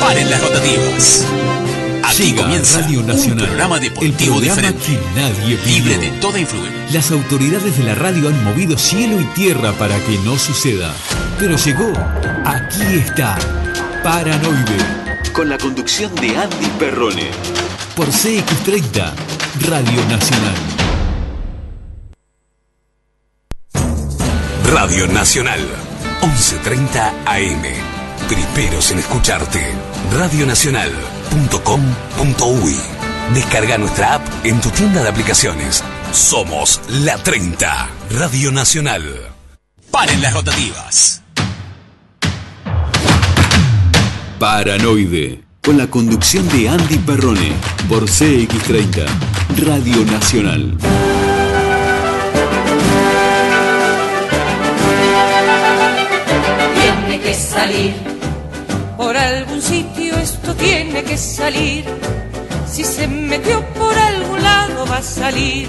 Paren las rotativas. Aquí Llega comienza Radio Nacional, un programa el deportivo programa diferente, que nadie pidió. libre de toda influencia. Las autoridades de la radio han movido cielo y tierra para que no suceda. Pero llegó, aquí está, Paranoide, Con la conducción de Andy Perrone. por CX30, Radio Nacional. Radio Nacional, 11.30 AM. Primeros en escucharte. Radionacional.com.uy Descarga nuestra app en tu tienda de aplicaciones. Somos la 30, Radio Nacional. Paren las rotativas. Paranoide, con la conducción de Andy Perrone, por CX30, Radio Nacional. tiene que salir. Por algún sitio esto tiene que salir. Si se metió por algún lado va a salir.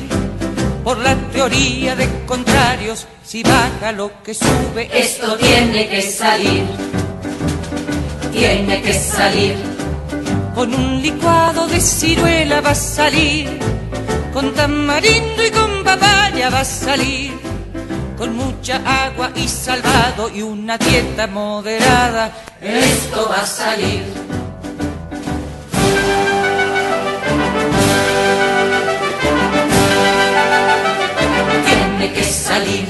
Por la teoría de contrarios, si baja lo que sube, Esto tiene que salir. Tiene que salir. con un licuado de ciruela va a salir. Con tamarindo y con papaya va a salir. Con mucha agua y salvado y una dieta moderada. Esto va a salir. Tiene que salir.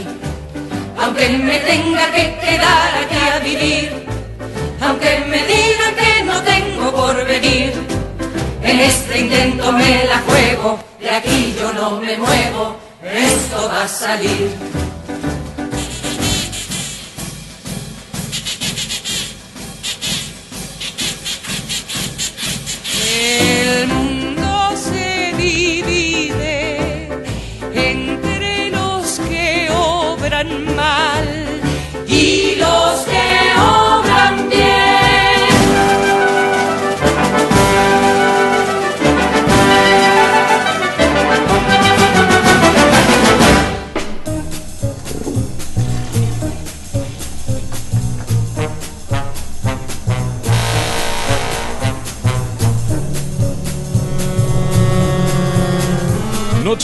Aunque me tenga que quedar aquí a vivir. Aunque me digan que no tengo por venir. En este intento me la juego. De aquí yo no me muevo. Esto va a salir. El mundo se divide entre los que obran mal y los que obran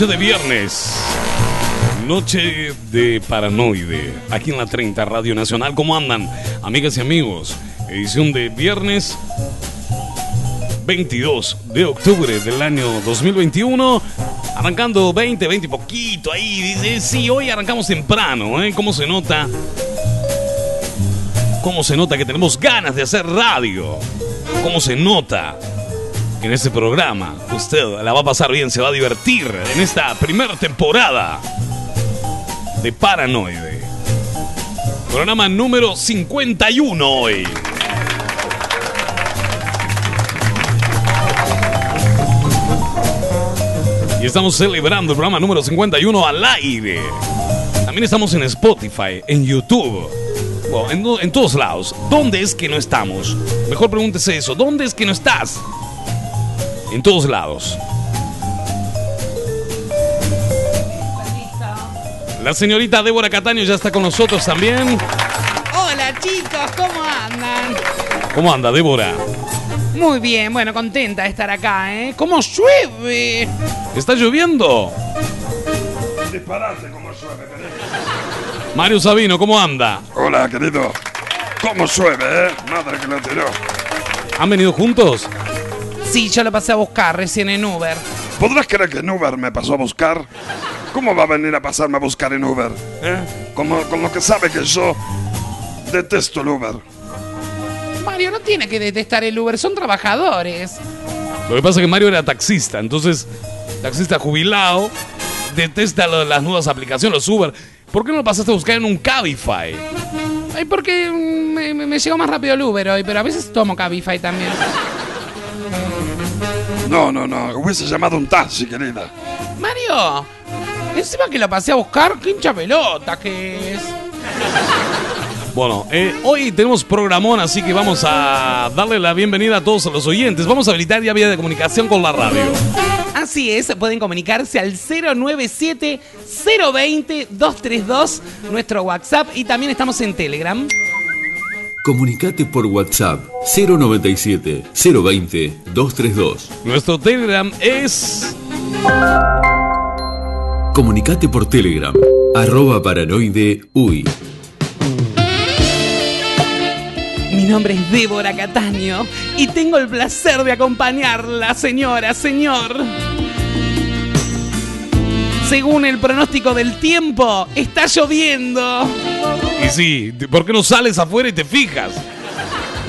Noche de viernes. Noche de paranoide. Aquí en la 30 Radio Nacional. ¿Cómo andan, amigas y amigos? Edición de viernes 22 de octubre del año 2021. Arrancando 20, 20 y poquito ahí. Dice, sí, hoy arrancamos temprano, ¿eh? ¿Cómo se nota? ¿Cómo se nota que tenemos ganas de hacer radio? ¿Cómo se nota? En este programa usted la va a pasar bien, se va a divertir en esta primera temporada de Paranoide. Programa número 51 hoy. Y estamos celebrando el programa número 51 al aire. También estamos en Spotify, en YouTube. En, en todos lados. ¿Dónde es que no estamos? Mejor pregúntese eso. ¿Dónde es que no estás? En todos lados. La señorita Débora Cataño ya está con nosotros también. Hola chicos, ¿cómo andan? ¿Cómo anda, Débora? Muy bien, bueno, contenta de estar acá, ¿eh? ¿Cómo llueve? ¿Está lloviendo? Disparate como llueve, querido. Mario Sabino, ¿cómo anda? Hola, querido. ¿Cómo llueve, eh? Madre que lo tiró. ¿Han venido juntos? Sí, yo lo pasé a buscar recién en Uber. ¿Podrás creer que en Uber me pasó a buscar? ¿Cómo va a venir a pasarme a buscar en Uber? ¿Eh? Como, con lo que sabe que yo detesto el Uber. Mario no tiene que detestar el Uber, son trabajadores. Lo que pasa es que Mario era taxista, entonces, taxista jubilado, detesta lo- las nuevas aplicaciones, los Uber. ¿Por qué no lo pasaste a buscar en un Cabify? Ay, porque mm, me, me- me llegó más rápido el Uber hoy, pero a veces tomo Cabify también. No, no, no. Hubiese llamado un taxi, querida. Mario, encima que lo pasé a buscar, qué hincha pelota que es. Bueno, eh, hoy tenemos programón, así que vamos a darle la bienvenida a todos los oyentes. Vamos a habilitar ya vía de comunicación con la radio. Así es, pueden comunicarse al 097-020-232, nuestro WhatsApp, y también estamos en Telegram. Comunicate por WhatsApp 097 020 232. Nuestro Telegram es. Comunicate por Telegram, arroba paranoide uy. Mi nombre es Débora Cataño y tengo el placer de acompañarla, señora, señor. Según el pronóstico del tiempo, está lloviendo. Y sí, ¿por qué no sales afuera y te fijas?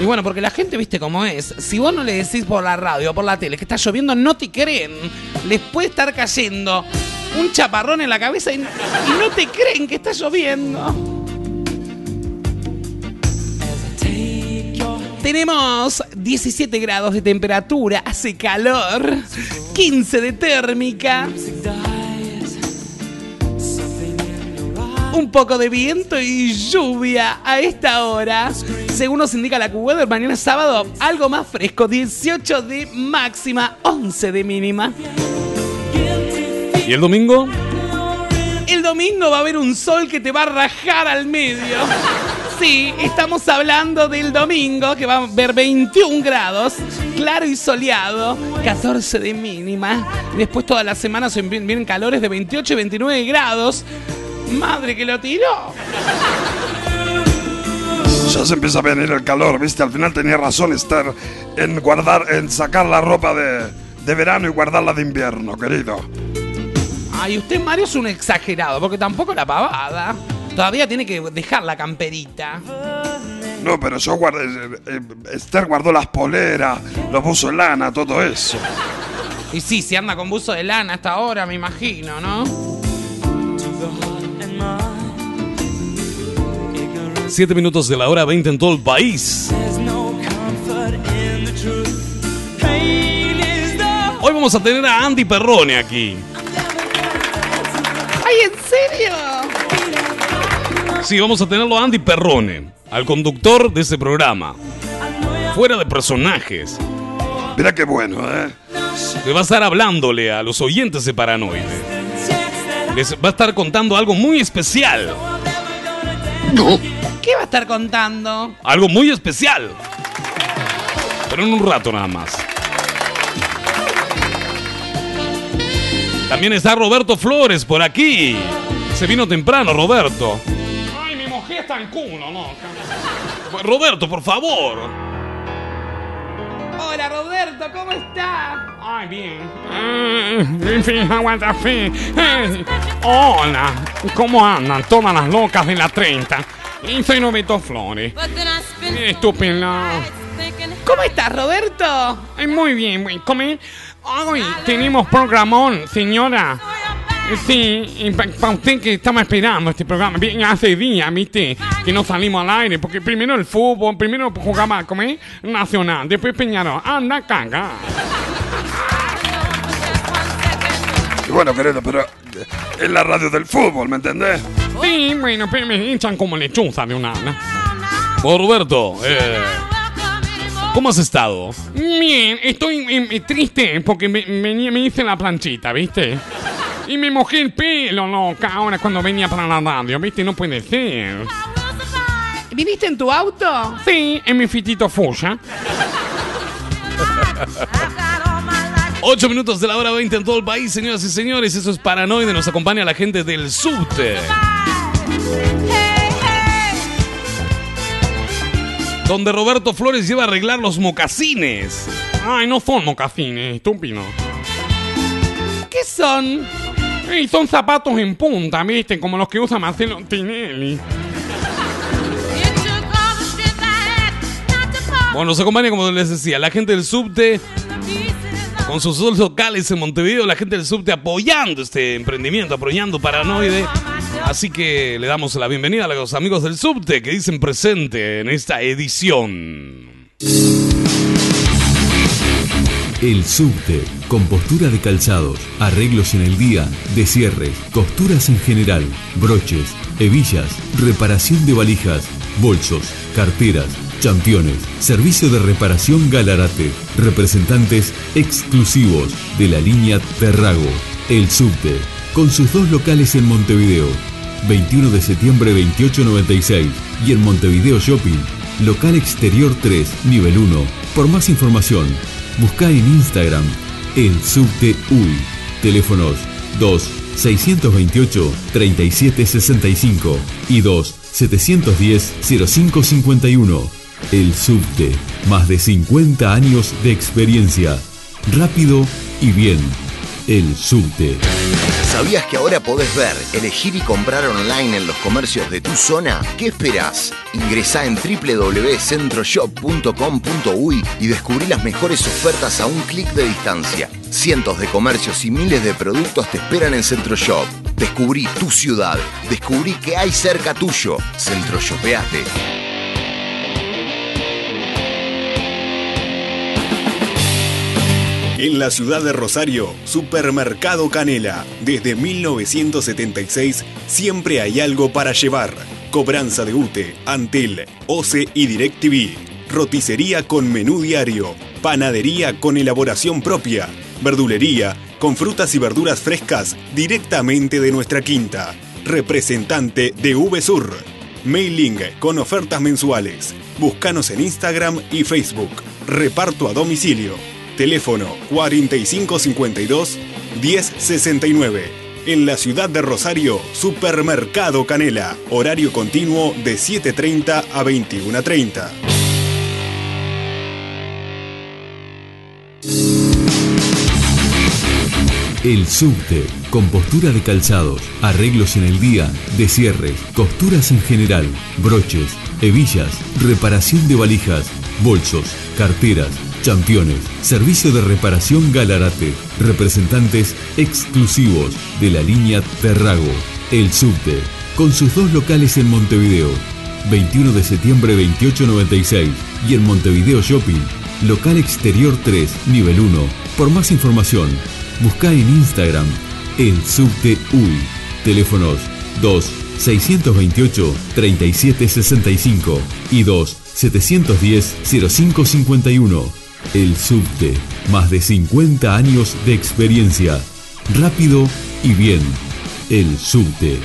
Y bueno, porque la gente, viste cómo es. Si vos no le decís por la radio o por la tele que está lloviendo, no te creen. Les puede estar cayendo un chaparrón en la cabeza y, no te creen que está lloviendo. Tenemos 17 grados de temperatura, hace calor, 15 de térmica. Un poco de viento y lluvia a esta hora. Según nos indica la QWeather, mañana sábado algo más fresco, 18 de máxima, 11 de mínima. ¿Y el domingo? El domingo va a haber un sol que te va a rajar al medio. Sí, estamos hablando del domingo que va a haber 21 grados, claro y soleado, 14 de mínima. Después toda la semana se vienen calores de 28 y 29 grados. Madre que lo tiró. Ya se empieza a venir el calor, ¿viste? Al final tenía razón estar en guardar, en sacar la ropa de, de verano y guardarla de invierno, querido. Ay, usted, Mario, es un exagerado, porque tampoco la pavada. Todavía tiene que dejar la camperita. No, pero yo guardé. eh, eh, Esther guardó las poleras, los buzos de lana, todo eso. Y sí, se anda con buzo de lana hasta ahora, me imagino, ¿no? Siete minutos de la hora 20 en todo el país. Hoy vamos a tener a Andy Perrone aquí. ¡Ay, en serio! Sí, vamos a tenerlo a Andy Perrone, al conductor de este programa. Fuera de personajes. Mira qué bueno, ¿eh? Que va a estar hablándole a los oyentes de Paranoide. Les va a estar contando algo muy especial. ¿Qué va a estar contando? Algo muy especial. Pero en un rato nada más. También está Roberto Flores por aquí. Se vino temprano, Roberto. Ay, mi mujer está en culo, ¿no? Pues, Roberto, por favor. Hola, Roberto, ¿cómo está? Ay, bien. En fin, aguanta fe. Eh, Hola, ¿cómo andan todas las locas de la 30? Y soy Roberto Flores. Estupendo. ¿Cómo estás, Roberto? Eh, Muy bien, muy come. Hoy tenemos programón, señora. Sí, para usted que estaba esperando este programa, bien hace días, viste, que no salimos al aire, porque primero el fútbol, primero jugaba, ¿cómo es? Nacional, después Peñarol, anda, caga. Y bueno, querido, pero es la radio del fútbol, ¿me entendés? Sí, bueno, pero me hinchan como lechuza de un ala. Oh, Roberto, eh, ¿cómo has estado? Bien, estoy eh, eh, triste porque me, venía- me hice la planchita, ¿viste? Y me mojé el pelo, loca, ahora cuando venía para la radio, ¿viste? No puede ser. ¿Viniste en tu auto? Sí, en mi fitito fuya. 8 minutos de la hora 20 en todo el país, señoras y señores. Eso es Paranoide. Nos acompaña la gente del subte. Donde Roberto Flores lleva a arreglar los mocasines. Ay, no son mocasines, estúpido. ¿Qué son? Y son zapatos en punta, ¿viste? Como los que usa Marcelo Tinelli. Bueno, nos acompaña, como les decía, la gente del subte. Con sus dos locales en Montevideo, la gente del subte apoyando este emprendimiento, apoyando Paranoide. Así que le damos la bienvenida a los amigos del subte que dicen presente en esta edición. El subte, con postura de calzados, arreglos en el día, descierres, costuras en general, broches, hebillas, reparación de valijas, bolsos, carteras, championes, servicio de reparación Galarate, representantes exclusivos de la línea Terrago. El subte, con sus dos locales en Montevideo, 21 de septiembre 2896 y en Montevideo Shopping, Local Exterior 3, nivel 1. Por más información, busca en Instagram El Subte UI. Teléfonos 2 628 3765 y 2 710 0551. El Subte, más de 50 años de experiencia. Rápido y bien. El Subte. ¿Sabías que ahora podés ver, elegir y comprar online en los comercios de tu zona? ¿Qué esperás? Ingresá en www.centroshop.com.uy y descubrí las mejores ofertas a un clic de distancia. Cientos de comercios y miles de productos te esperan en Centroshop. Descubrí tu ciudad. Descubrí que hay cerca tuyo. Centroshopeate. En la ciudad de Rosario, Supermercado Canela. Desde 1976 siempre hay algo para llevar. Cobranza de UTE, Antel, OCE y DirecTV. Roticería con menú diario. Panadería con elaboración propia. Verdulería con frutas y verduras frescas directamente de nuestra quinta. Representante de VSUR. Mailing con ofertas mensuales. Búscanos en Instagram y Facebook. Reparto a domicilio. Teléfono 4552 1069. En la ciudad de Rosario, Supermercado Canela. Horario continuo de 7.30 a 21.30. El Subte, compostura de calzados, arreglos en el día, descierres, costuras en general, broches, hebillas, reparación de valijas, bolsos, carteras, championes, servicio de reparación Galarate, representantes exclusivos de la línea Terrago. El Subte, con sus dos locales en Montevideo, 21 de septiembre 2896 y en Montevideo Shopping, local exterior 3, nivel 1. Por más información, busca en Instagram el Subte UI. Teléfonos 2 628 3765 y 2 710 0551. El Subte, más de 50 años de experiencia. Rápido y bien. El Subte.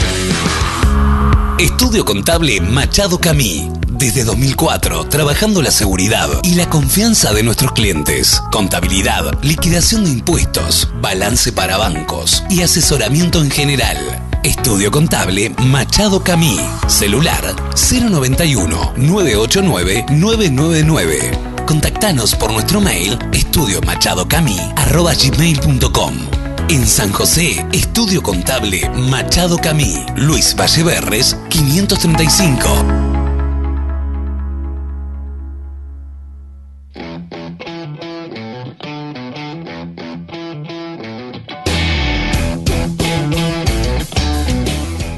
Estudio Contable Machado Camí. Desde 2004, trabajando la seguridad y la confianza de nuestros clientes. Contabilidad, liquidación de impuestos, balance para bancos y asesoramiento en general. Estudio Contable Machado Camí. Celular 091 989 999. Contactanos por nuestro mail estudiomachadocamí.com. En San José, Estudio Contable Machado Camí, Luis Valleverres, 535.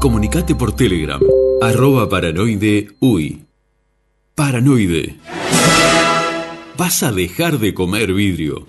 Comunicate por Telegram, arroba paranoide uy. Paranoide. Vas a dejar de comer vidrio.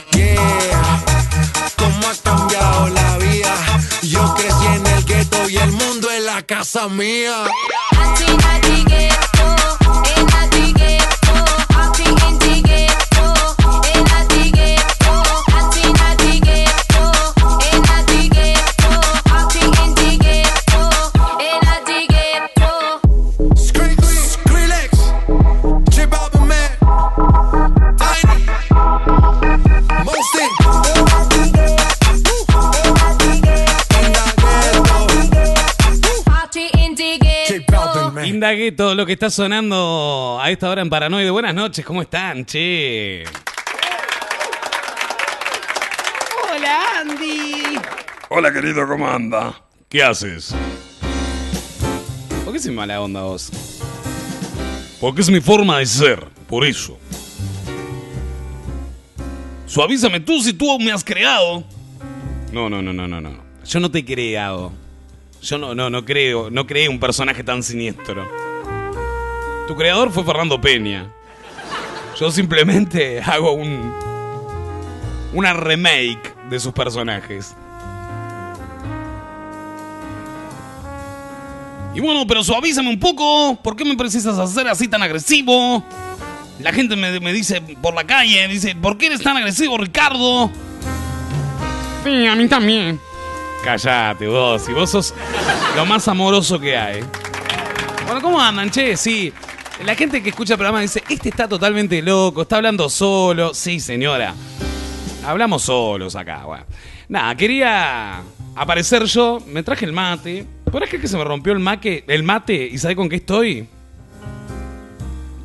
Mía. Todo lo que está sonando a esta hora en Paranoide. Buenas noches, ¿cómo están, che? Hola, Andy. Hola, querido, ¿cómo anda? ¿Qué haces? ¿Por qué sin mala onda vos? Porque es mi forma de ser, por eso. Suavízame tú si tú me has creado. No, no, no, no, no, no. Yo no te he creado. Yo no, no, no creo, no creé un personaje tan siniestro. Tu creador fue Fernando Peña. Yo simplemente hago un. una remake de sus personajes. Y bueno, pero suavízame un poco. ¿Por qué me precisas hacer así tan agresivo? La gente me, me dice por la calle, dice, ¿por qué eres tan agresivo, Ricardo? Sí, a mí también. Cállate vos, y vos sos lo más amoroso que hay. Bueno, ¿cómo andan, che? Sí, la gente que escucha el programa dice, este está totalmente loco, está hablando solo. Sí, señora. Hablamos solos acá, bueno. Nada, quería aparecer yo, me traje el mate. ¿Podrás creer que se me rompió el, maque, el mate y sabe con qué estoy?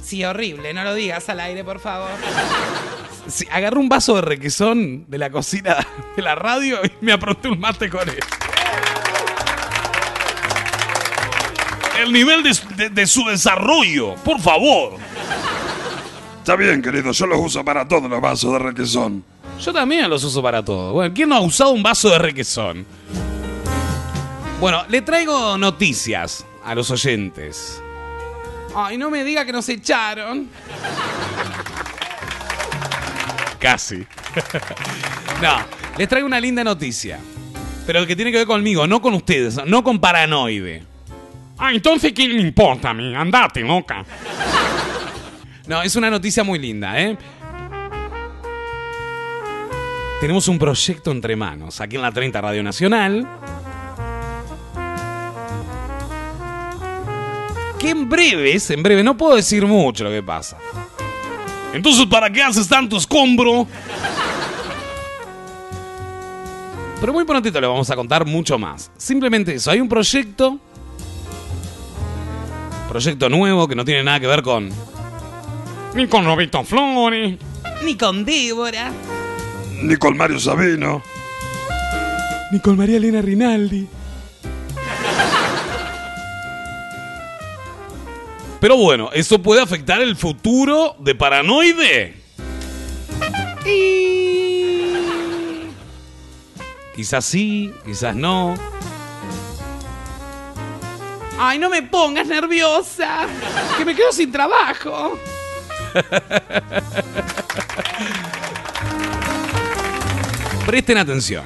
Sí, horrible, no lo digas al aire, por favor. Sí, agarré un vaso de requesón de la cocina de la radio y me apronté un mate con él. El nivel de, de- de su desarrollo, por favor. Está bien, querido, yo los uso para todos los vasos de requesón. Yo también los uso para todo. Bueno, ¿quién no ha usado un vaso de requesón? Bueno, le traigo noticias a los oyentes. Ay, no me diga que nos echaron. Casi. no, les traigo una linda noticia. Pero que tiene que ver conmigo, no con ustedes, no con paranoide. Ah, entonces, ¿qué me importa a mí? Andate, loca. No, es una noticia muy linda, ¿eh? Tenemos un proyecto entre manos aquí en la 30 Radio Nacional. Que en breves, en breve, no puedo decir mucho lo que pasa. Entonces, ¿para qué haces tanto escombro? Pero muy prontito le vamos a contar mucho más. Simplemente eso, hay un proyecto. Proyecto nuevo que no tiene nada que ver con. Ni con Roberto Flores. Ni con Débora. Ni con Mario Sabino. Ni con María Elena Rinaldi. Pero bueno, ¿eso puede afectar el futuro de Paranoide? Quizás sí, quizás no. Ay, no me pongas nerviosa. Que me quedo sin trabajo. Presten atención.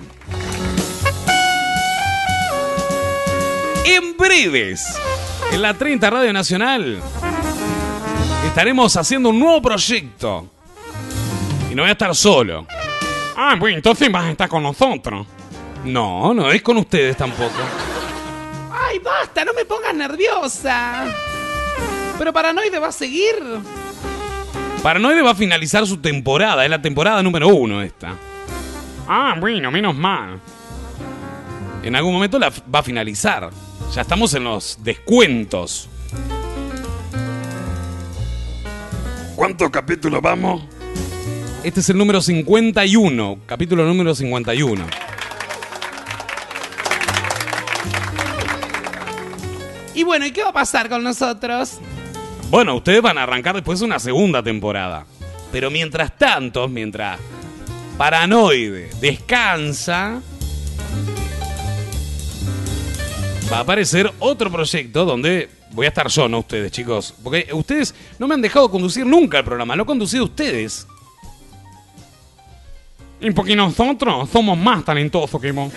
En breves, en la 30 Radio Nacional, estaremos haciendo un nuevo proyecto. Y no voy a estar solo. Ah, bueno, entonces vas a estar con nosotros. No, no es con ustedes tampoco. Ay, basta, no me pongas nerviosa. Pero Paranoide va a seguir. Paranoide va a finalizar su temporada, es la temporada número uno esta. Ah, bueno, menos mal. En algún momento la va a finalizar. Ya estamos en los descuentos. ¿Cuántos capítulos vamos? Este es el número 51, capítulo número 51. Y bueno, ¿y qué va a pasar con nosotros? Bueno, ustedes van a arrancar después una segunda temporada. Pero mientras tanto, mientras Paranoide descansa, va a aparecer otro proyecto donde voy a estar yo, no ustedes, chicos. Porque ustedes no me han dejado conducir nunca el programa, lo han conducido ustedes. Y porque nosotros somos más talentosos que vos.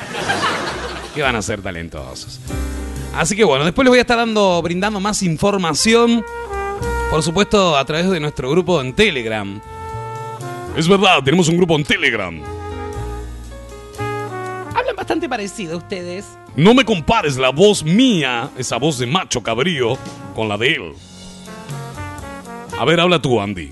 que van a ser talentosos. Así que bueno, después les voy a estar dando, brindando más información. Por supuesto, a través de nuestro grupo en Telegram. Es verdad, tenemos un grupo en Telegram. Hablan bastante parecido ustedes. No me compares la voz mía, esa voz de macho cabrío, con la de él. A ver, habla tú, Andy.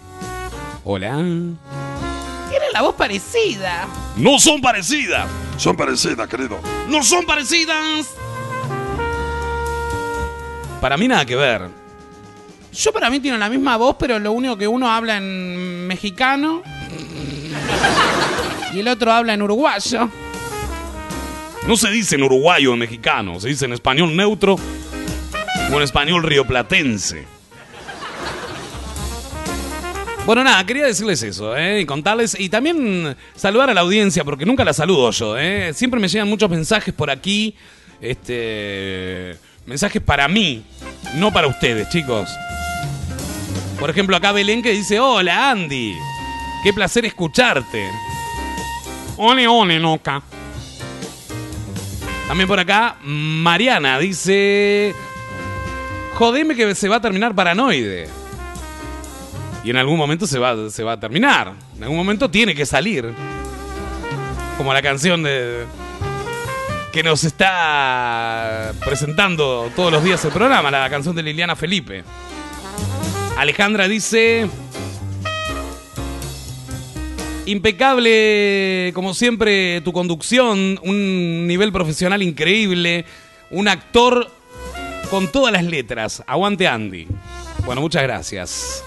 Hola. Tienen la voz parecida. No son parecidas. Son parecidas, querido. No son parecidas. Para mí nada que ver. Yo para mí tienen la misma voz, pero lo único que uno habla en mexicano y el otro habla en uruguayo. No se dice en uruguayo o en mexicano, se dice en español neutro o en español rioplatense. Bueno, nada, quería decirles eso, ¿eh? Y contarles, y también saludar a la audiencia, porque nunca la saludo yo, ¿eh? Siempre me llegan muchos mensajes por aquí, este... Mensajes para mí, no para ustedes, chicos. Por ejemplo, acá Belén que dice, hola Andy, qué placer escucharte. Ole, ole, noca. También por acá, Mariana dice, jodeme que se va a terminar paranoide. Y en algún momento se va, se va a terminar. En algún momento tiene que salir. Como la canción de que nos está presentando todos los días el programa, la canción de Liliana Felipe. Alejandra dice... Impecable, como siempre, tu conducción, un nivel profesional increíble, un actor con todas las letras. Aguante Andy. Bueno, muchas gracias.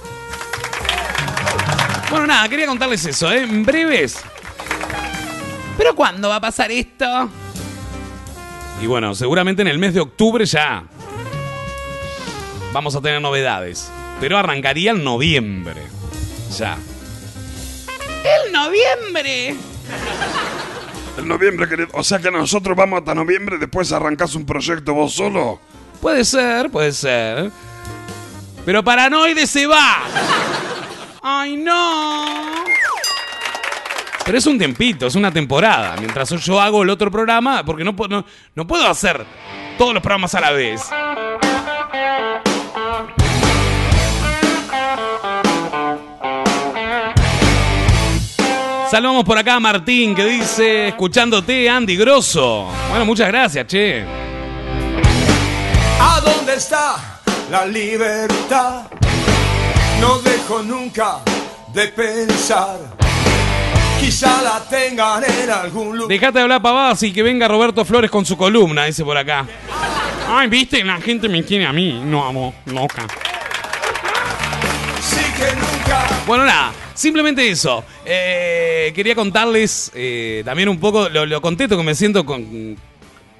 Bueno, nada, quería contarles eso, ¿eh? En breves. ¿Pero cuándo va a pasar esto? Y bueno, seguramente en el mes de octubre ya vamos a tener novedades. Pero arrancaría en noviembre. Ya. ¡El noviembre! El noviembre, querido. O sea que nosotros vamos hasta noviembre, después arrancás un proyecto vos solo. Puede ser, puede ser. Pero Paranoide se va. ¡Ay, no! Pero es un tiempito, es una temporada. Mientras yo hago el otro programa, porque no, no, no puedo hacer todos los programas a la vez. Saludamos por acá a Martín que dice, escuchándote, Andy Grosso. Bueno, muchas gracias, che. ¿A dónde está la libertad? No dejo nunca de pensar. Quizá la tengan en algún lugar. Dejate de hablar pavadas y que venga Roberto Flores con su columna, dice por acá. Ay, viste, la gente me quiere a mí. No amo, loca. Sí que nunca. Bueno, nada, simplemente eso. Eh, quería contarles eh, también un poco lo, lo contento que me siento con,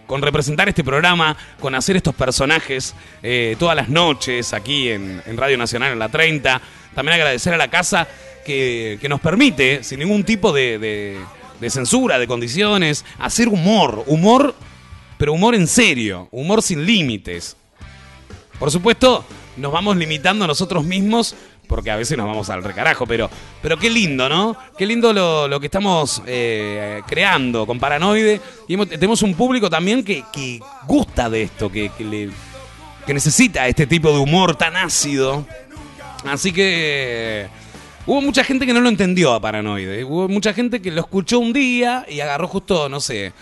con representar este programa, con hacer estos personajes eh, todas las noches aquí en, en Radio Nacional en la 30. También agradecer a la casa que, que nos permite, sin ningún tipo de, de- censura, de condiciones, hacer humor. Humor, pero humor en serio, humor sin límites. Por supuesto, nos vamos limitando a nosotros mismos porque a veces nos vamos al recarajo, pero, pero qué lindo, ¿no? Qué lindo lo, que estamos eh, creando con Paranoide. Y tenemos un público también que, que gusta de esto, que, que necesita este tipo de humor tan ácido. Así que hubo mucha gente que no lo entendió a Paranoide. Hubo mucha gente que lo escuchó un día y agarró justo, no sé,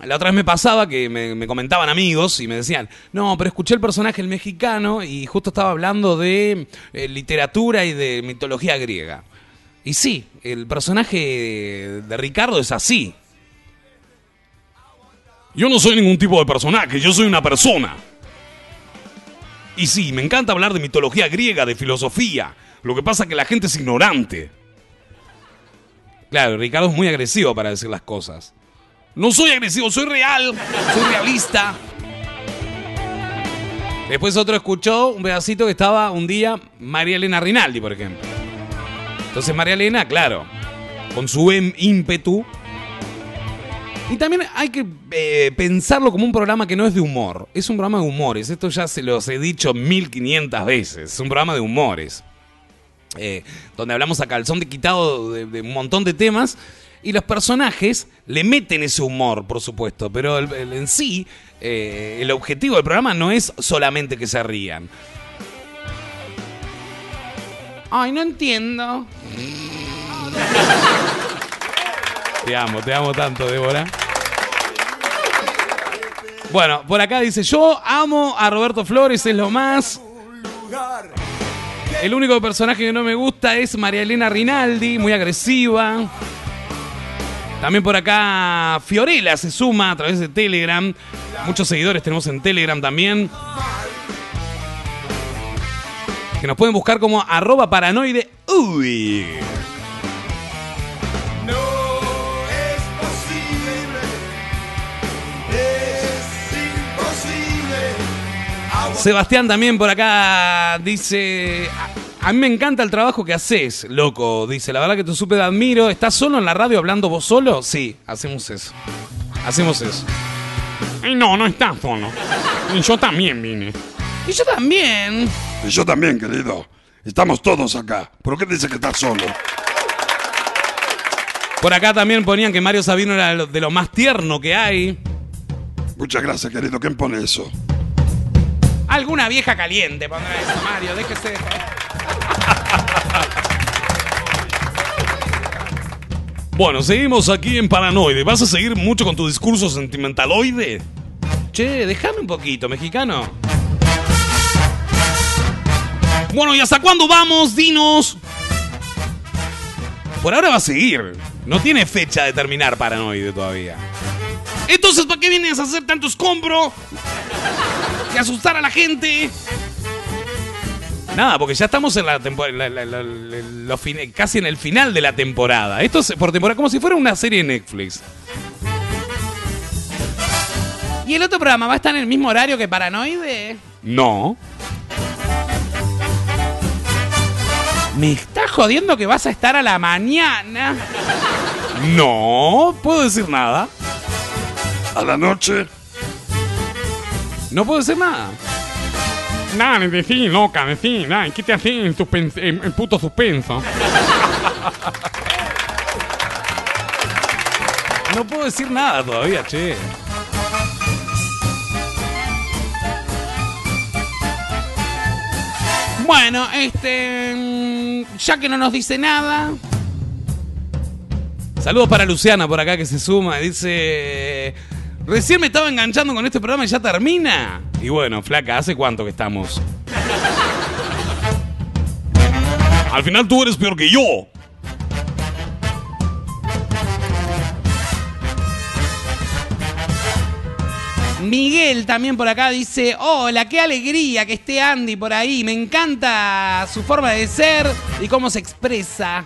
la otra vez me pasaba que me, me comentaban amigos y me decían, no, pero escuché el personaje el mexicano y justo estaba hablando de eh, literatura y de mitología griega. Y sí, el personaje de Ricardo es así. Yo no soy ningún tipo de personaje, yo soy una persona. Y sí, me encanta hablar de mitología griega, de filosofía. Lo que pasa es que la gente es ignorante. Claro, Ricardo es muy agresivo para decir las cosas. No soy agresivo, soy real, soy realista. Después otro escuchó un pedacito que estaba un día María Elena Rinaldi, por ejemplo. Entonces María Elena, claro, con su em- ímpetu. Y también hay que eh, pensarlo como un programa que no es de humor, es un programa de humores. Esto ya se los he dicho 1500 veces, es un programa de humores. Eh, donde hablamos a calzón de quitado de, de un montón de temas. Y los personajes le meten ese humor, por supuesto. Pero el- el- en sí, eh, el objetivo del programa no es solamente que se rían. Ay, no entiendo. Te amo, te amo tanto, Débora. Bueno, por acá dice, yo amo a Roberto Flores, es lo más. El único personaje que no me gusta es María Elena Rinaldi, muy agresiva. También por acá Fiorella se suma a través de Telegram. Muchos seguidores tenemos en Telegram también. Que nos pueden buscar como arroba paranoide. Uy. Sebastián también por acá dice, a, a mí me encanta el trabajo que haces, loco. Dice, la verdad que te supe de admiro. ¿Estás solo en la radio hablando vos solo? Sí, hacemos eso. Hacemos eso. Ay, no, no estás solo. Y yo también vine. Y yo también. Y yo también, querido. Estamos todos acá. ¿Por qué dice que estás solo? Por acá también ponían que Mario Sabino era de lo más tierno que hay. Muchas gracias, querido. ¿Quién pone eso? Alguna vieja caliente pondrá eso, Mario. Déjese. Bueno, seguimos aquí en Paranoide. ¿Vas a seguir mucho con tu discurso sentimentaloide? Che, déjame un poquito, mexicano. Bueno, ¿y hasta cuándo vamos? Dinos. Por ahora va a seguir. No tiene fecha de terminar Paranoide todavía. Entonces, ¿para qué vienes a hacer tanto escombro? ¿Y asustar a la gente? Nada, porque ya estamos en la temporada, casi en el final de la temporada. Esto es por temporada, como si fuera una serie de Netflix. ¿Y el otro programa va a estar en el mismo horario que Paranoide? No. ¿Me estás jodiendo que vas a estar a la mañana? No, puedo decir nada. ¿A la noche? No puedo decir nada. Dale, decí, loca, decí, dale, ¿qué te hace en, suspen- en- en puto suspenso? No puedo decir nada todavía, che. Bueno, este. mm, Ya que no nos dice nada. Saludos para Luciana por acá que se suma. Dice. Recién me estaba enganchando con este programa y ya termina. Y bueno, flaca, ¿hace cuánto que estamos? Al final tú eres peor que yo. Miguel también por acá dice, hola, qué alegría que esté Andy por ahí. Me encanta su forma de ser y cómo se expresa.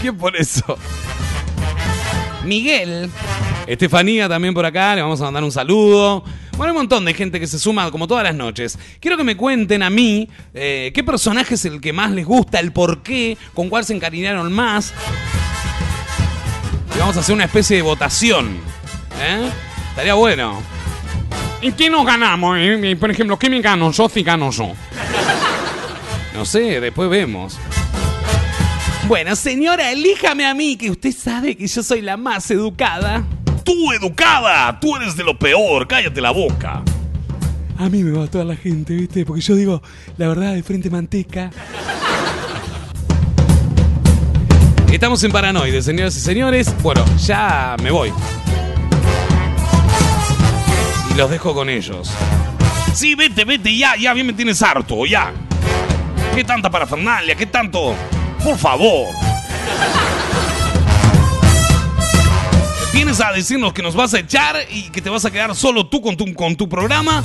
¿Quién por eso? Miguel. Estefanía también por acá, le vamos a mandar un saludo. Bueno, hay un montón de gente que se suma como todas las noches. Quiero que me cuenten a mí eh, qué personaje es el que más les gusta, el por qué, con cuál se encariñaron más. Y vamos a hacer una especie de votación. ¿eh? Estaría bueno. ¿Y qué nos ganamos? eh? Por ejemplo, ¿qué me gano yo si gano yo? No sé, después vemos. Bueno, señora, elíjame a mí, que usted sabe que yo soy la más educada. Tú, educada, tú eres de lo peor, cállate la boca. A mí me va toda la gente, ¿viste? Porque yo digo la verdad de frente manteca. Estamos en Paranoide, señoras y señores. Bueno, ya me voy. Y los dejo con ellos. Sí, vete, vete, ya, ya bien me tienes harto, ya. ¿Qué tanta parafernalia? ¿Qué tanto? Por favor. ¿Vienes a decirnos que nos vas a echar y que te vas a quedar solo tú con tu, con tu programa?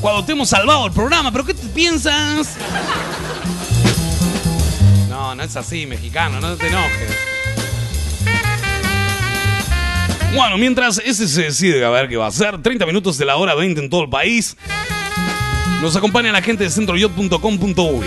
Cuando te hemos salvado el programa, ¿pero qué te piensas? No, no es así, mexicano, no te enojes. Bueno, mientras ese se decide a ver qué va a hacer, 30 minutos de la hora 20 en todo el país, nos acompaña la gente de centroyot.com.uy.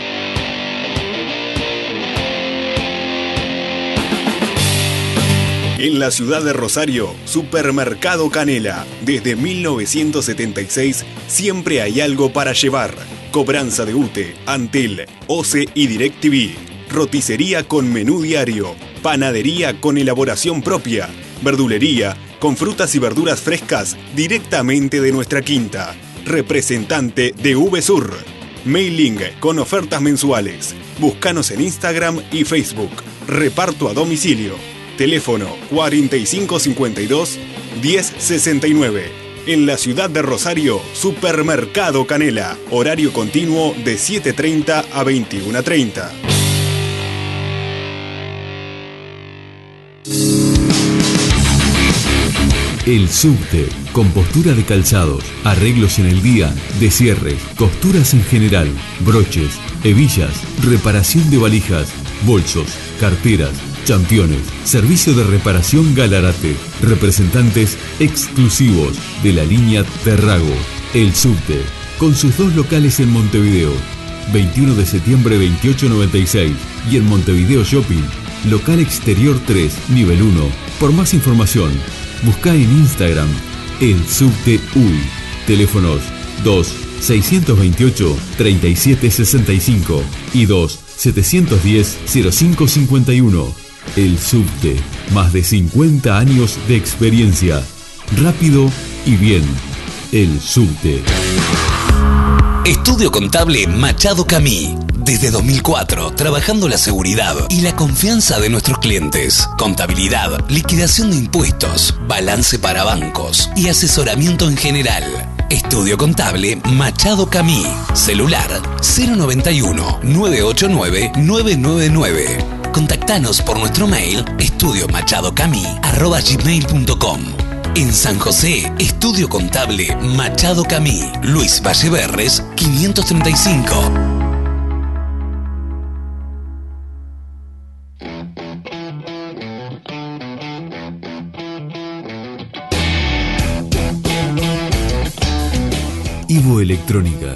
En la ciudad de Rosario, Supermercado Canela. Desde 1976 siempre hay algo para llevar. Cobranza de UTE, Antel, OCE y DirecTV. Roticería con menú diario. Panadería con elaboración propia. Verdulería con frutas y verduras frescas directamente de nuestra quinta. Representante de VSUR. Mailing con ofertas mensuales. Búscanos en Instagram y Facebook. Reparto a domicilio. Teléfono 4552-1069. En la ciudad de Rosario, Supermercado Canela. Horario continuo de 7.30 a 21.30. El subte, compostura de calzados, arreglos en el día, descierres, costuras en general, broches, hebillas, reparación de valijas, bolsos, carteras, championes, servicio de reparación Galarate, representantes exclusivos de la línea Terrago, El subte, con sus dos locales en Montevideo, 21 de septiembre 2896 y en Montevideo Shopping, local exterior 3, nivel 1. Por más información, busca en Instagram El Subte Uy. Teléfonos 2 628 3765 y 2 710 0551. El Subte, más de 50 años de experiencia. Rápido y bien. El Subte. Estudio Contable Machado Camí. Desde 2004, trabajando la seguridad y la confianza de nuestros clientes. Contabilidad, liquidación de impuestos, balance para bancos y asesoramiento en general. Estudio Contable Machado Camí. Celular 091-989-999. Contactanos por nuestro mail estudiomachadocamí.com. En San José, Estudio Contable Machado Camí. Luis Valleverres, 535. Ivo Electrónica,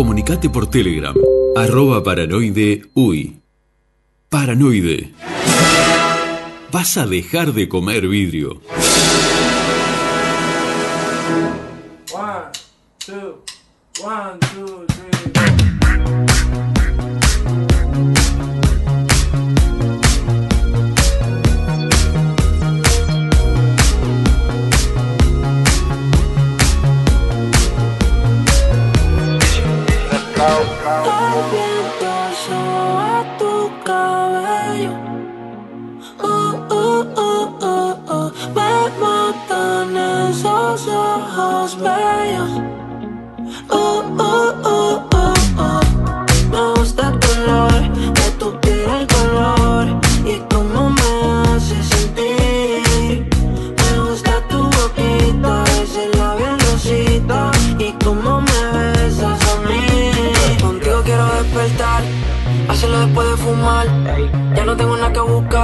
Comunicate por Telegram, arroba paranoide uy. Paranoide. Vas a dejar de comer vidrio. One, two, one, two, three. El viento soba tu cabello. Uh, uh, uh, uh, uh. Me matan esos ojos bellos. Uh, uh, uh,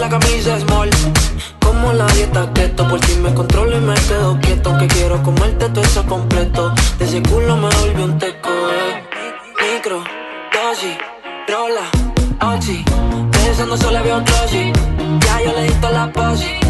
la camisa small. Como la dieta keto, por ti me controlo y me quedo quieto. Que quiero comerte todo eso completo. De ese culo me volvió un teco, eh. Micro, dosis, rola, oxi. Pensando solo veo un. Ya yo le di la posi.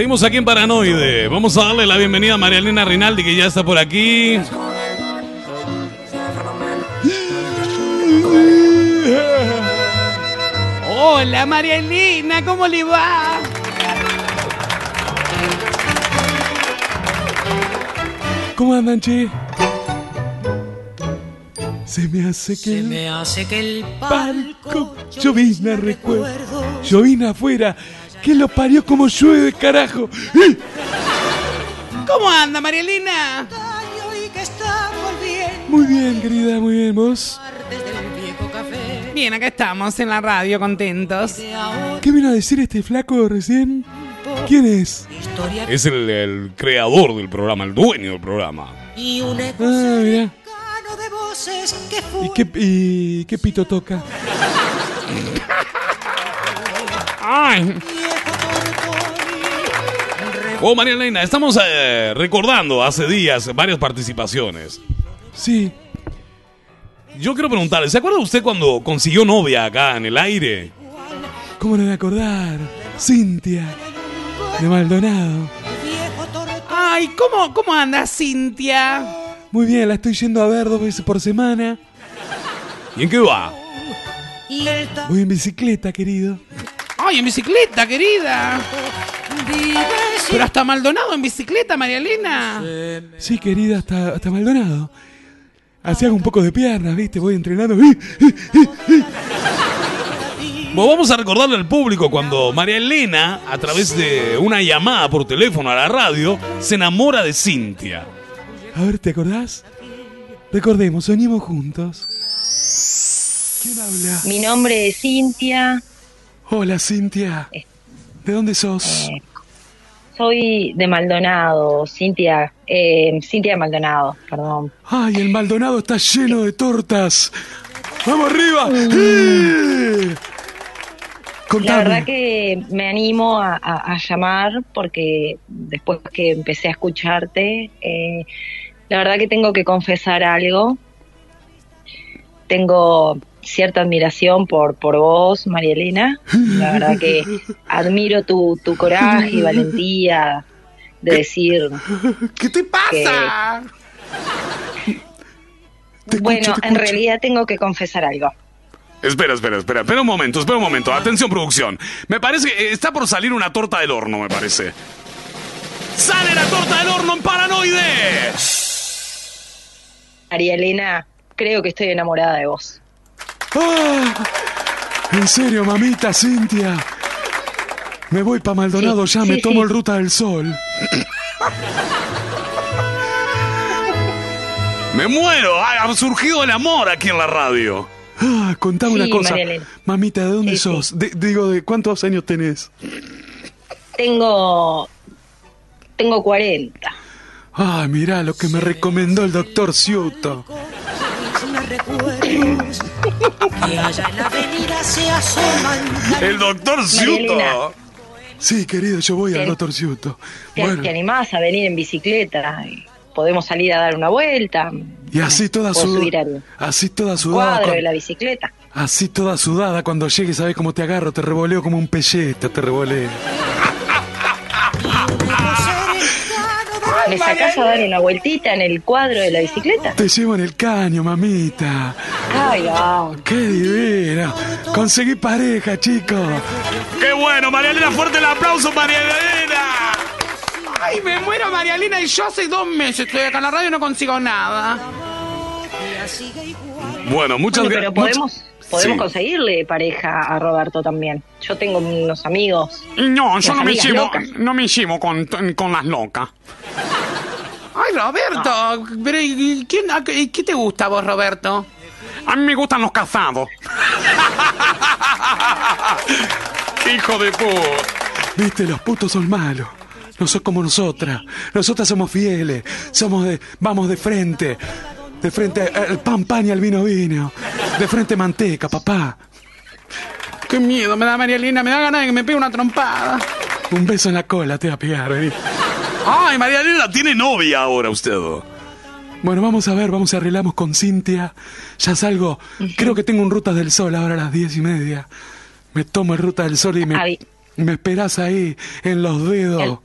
Seguimos aquí en Paranoide. Vamos a darle la bienvenida a María Elena Rinaldi, que ya está por aquí. Hola María Elena, ¿cómo le va? ¿Cómo andan, che? Se me hace que el Me hace que el palco llovina recuerdo. Llovina afuera. Que lo parió como llueve, carajo. ¡Eh! ¿Cómo anda María Elena? Muy bien, querida, muy bien. ¿Vos? Bien, acá estamos en la radio, contentos. ¿Qué vino a decir este flaco recién? ¿Quién es? Es el, el creador del programa, el dueño del programa. Y un eco Ah, mira. ¿Y qué, y qué pito toca? Ay. Oh, María Elena, estamos eh, recordando hace días varias participaciones. Sí. Yo quiero preguntarle, ¿se acuerda usted cuando consiguió novia acá en el aire? ¿Cómo no me acordar? Cintia. De Maldonado. Ay, ¿cómo, cómo anda Cintia? Muy bien, la estoy yendo a ver dos veces por semana. ¿Y en qué va? Voy en bicicleta, querido. Ay, en bicicleta, querida. Pero hasta Maldonado en bicicleta, María Elena. Sí, querida, hasta, hasta Maldonado. Así hago un poco de piernas, ¿viste? Voy entrenando. ¡Eh, eh, eh, eh! Bueno, vamos a recordarle al público cuando María Elena, a través de una llamada por teléfono a la radio, se enamora de Cintia. A ver, ¿te acordás? Recordemos, soñemos juntos. ¿Quién habla? Mi nombre es Cintia, Hola, Cintia. ¿De dónde sos? Soy de Maldonado, Cintia, eh, Cintia Maldonado, perdón. Ay, el Maldonado está lleno de tortas. ¡Vamos arriba! ¡Eh! La verdad que me animo a, a- a llamar porque después que empecé a escucharte, eh, la verdad que tengo que confesar algo. Tengo cierta admiración por, por vos, María Elena. La verdad que admiro tu, tu coraje y valentía de decir... ¿Qué te pasa? bueno, en realidad tengo que confesar algo. Espera, espera, espera, espera un momento, espera un momento. Atención, producción. Me parece que está por salir una torta del horno, me parece. ¡Sale la torta del horno en Paranoide! María Elena, creo que estoy enamorada de vos. ¡Ah! En serio, mamita, Cintia. Me voy para Maldonado Sí, ya, me tomo sí. el ruta del sol. ¡Me muero! Ah, Ha surgido el amor aquí en la radio. Ah, contame Sí, una cosa. Mamita, ¿de dónde Sí, sí. sos? De- digo, ¿de cuántos años tenés? Tengo. Tengo 40. Ah, mirá lo que me recomendó el doctor Ciuto. Que allá en la avenida se asoman. El doctor Elena. Sí, querido, yo voy al doctor Ciuto. ¿Te, Bueno, te animás a venir en bicicleta? Podemos salir a dar una vuelta. y así toda sudada. Así toda sudada. cuadro de la bicicleta. Así toda sudada. Cuando llegues, ¿sabes cómo te agarro? Te revoleo como un pelleta, te revoleo. ¿Me sacás a dar una vueltita en el cuadro de la bicicleta? Te llevo en el caño, mamita. Ay, no. Qué divino. Conseguí pareja, chicos. ¡Qué bueno, María Elena! ¡Fuerte el aplauso, María Elena! Ay, me muero, María Elena, y yo hace dos meses estoy acá en la radio y no consigo nada. Bueno, muchas Bueno, pero podemos, podemos Sí. conseguirle pareja a Roberto también. Yo tengo unos amigos. No, yo no me llevo, locas. no me llevo con, con las locas. Ay, Roberto, pero ¿y quién- a- y ¿qué te gusta a vos, Roberto? A mí me gustan los casados. Hijo de puta. Viste, los putos son malos. No son como nosotras. Nosotras somos fieles. Somos de. Vamos de frente. De frente al pan pan y al vino vino. De frente manteca, papá. Qué miedo me da María Elena, me da ganas de que me pegue una trompada. Un beso en la cola te va a pegar, vení. Ay, María Elena tiene novia ahora usted. Bueno, vamos a ver, vamos a arreglamos con Cintia. Ya salgo. Creo que tengo un Ruta del Sol ahora a las diez y media. Me tomo el Ruta del Sol y me, Ay. me esperás ahí, en los dedos.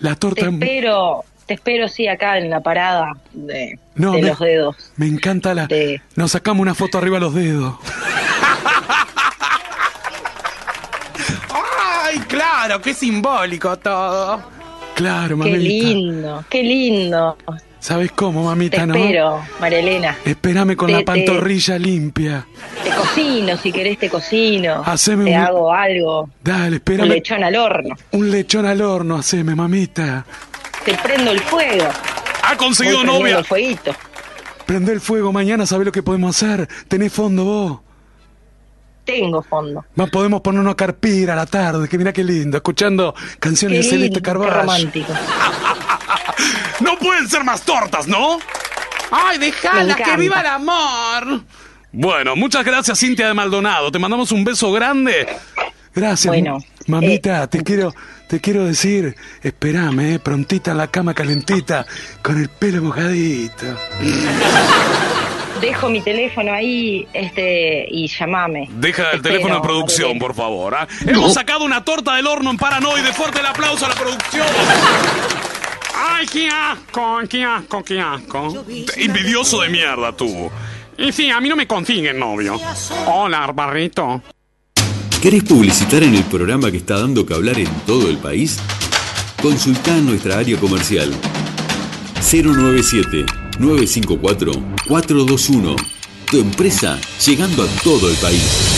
La Te torta. espero, te espero, sí, acá en la parada de, No, de me- los dedos. Me encanta la. Nos sacamos una foto arriba de los dedos. Ay, claro, qué simbólico todo. Claro, Qué mamita. lindo, qué lindo. ¿Sabes cómo, Te mamita, no? espero, María Elena. Espérame con Te- la te- pantorrilla limpia. Te cocino, si querés te cocino. Haceme te un- hago algo. Dale, Un espérame. lechón al horno. Un lechón al horno, haceme, mamita. Te prendo el fuego. Ha conseguido novia. el fueguito. Prende el fuego mañana, ¿sabés lo que podemos hacer? Tenés fondo vos. Tengo fondo. Podemos ponernos a carpir a la tarde, que mira qué lindo, escuchando canciones Qué de Celeste qué Carvalho. romántico. No pueden ser más tortas, ¿no? Ay, Me déjala, que viva el amor. Bueno, muchas gracias, Cintia de Maldonado. Te mandamos un beso grande. Gracias, Bueno, mamita, te quiero, te quiero decir, espérame, eh, prontita en la cama calentita, con el pelo mojadito. Dejo mi teléfono ahí este y llamame. Deja el Te teléfono de espero, producción, por favor. ¿ah? Hemos sacado una torta del horno en Paranoide. Fuerte el aplauso a la producción. Ay, qué asco, qué asco, qué asco. Envidioso de mierda, tú. Y sí, a mí no me consiguen novio. Hola, Barrito. ¿Querés publicitar en el programa que está dando que hablar en todo el país? Consulta nuestra área comercial 097-954-421. Tu empresa llegando a todo el país.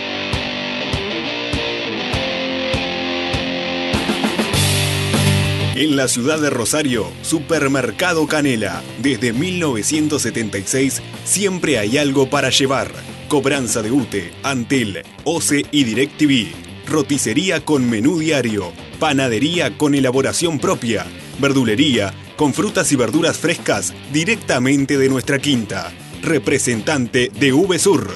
En la ciudad de Rosario, Supermercado Canela. Desde 1976 siempre hay algo para llevar. Cobranza de UTE, Antel, OCE y DirecTV. Roticería con menú diario. Panadería con elaboración propia. Verdulería con frutas y verduras frescas directamente de nuestra quinta. Representante de VSUR.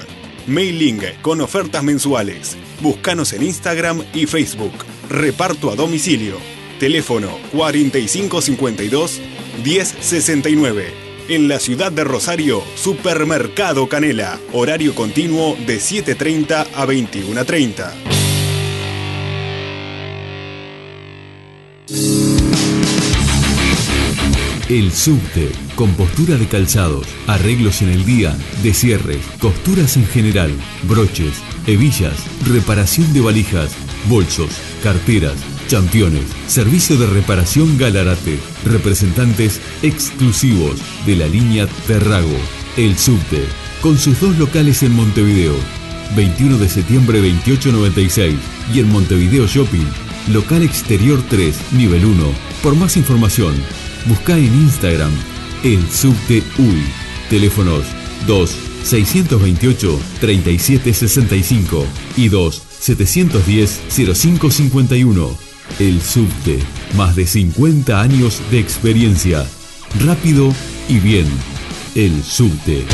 Mailing con ofertas mensuales. Búscanos en Instagram y Facebook. Reparto a domicilio. Teléfono 4552 1069. En la ciudad de Rosario, Supermercado Canela. Horario continuo de 7.30 a 21.30. El subte, compostura de calzados, arreglos en el día, descierres, costuras en general, broches, hebillas, reparación de valijas, bolsos, carteras, championes, servicio de reparación Galarate, representantes exclusivos de la línea Terrago. El subte, con sus dos locales en Montevideo, 21 de septiembre 2896 y en Montevideo Shopping, local exterior 3, nivel 1. Por más información, busca en Instagram el subte UI. Teléfonos 2 628 3765 y 2 710 0551. El subte, más de 50 años de experiencia. Rápido y bien. El subte.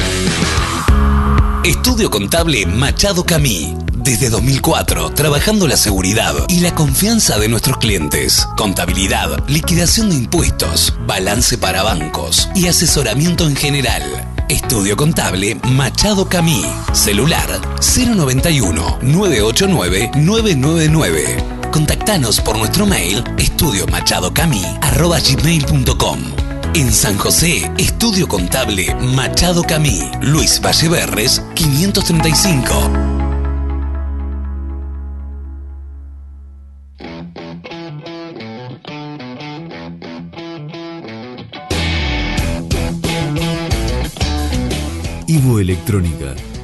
Estudio Contable Machado Camí. Desde 2004, trabajando la seguridad y la confianza de nuestros clientes. Contabilidad, liquidación de impuestos, balance para bancos y asesoramiento en general. Estudio Contable Machado Camí. Celular 091 989 999. Contactanos por nuestro mail estudiomachadocamí.com. En San José, Estudio Contable Machado Camí, Luis Valleverres, 535. Ivo Electrónica,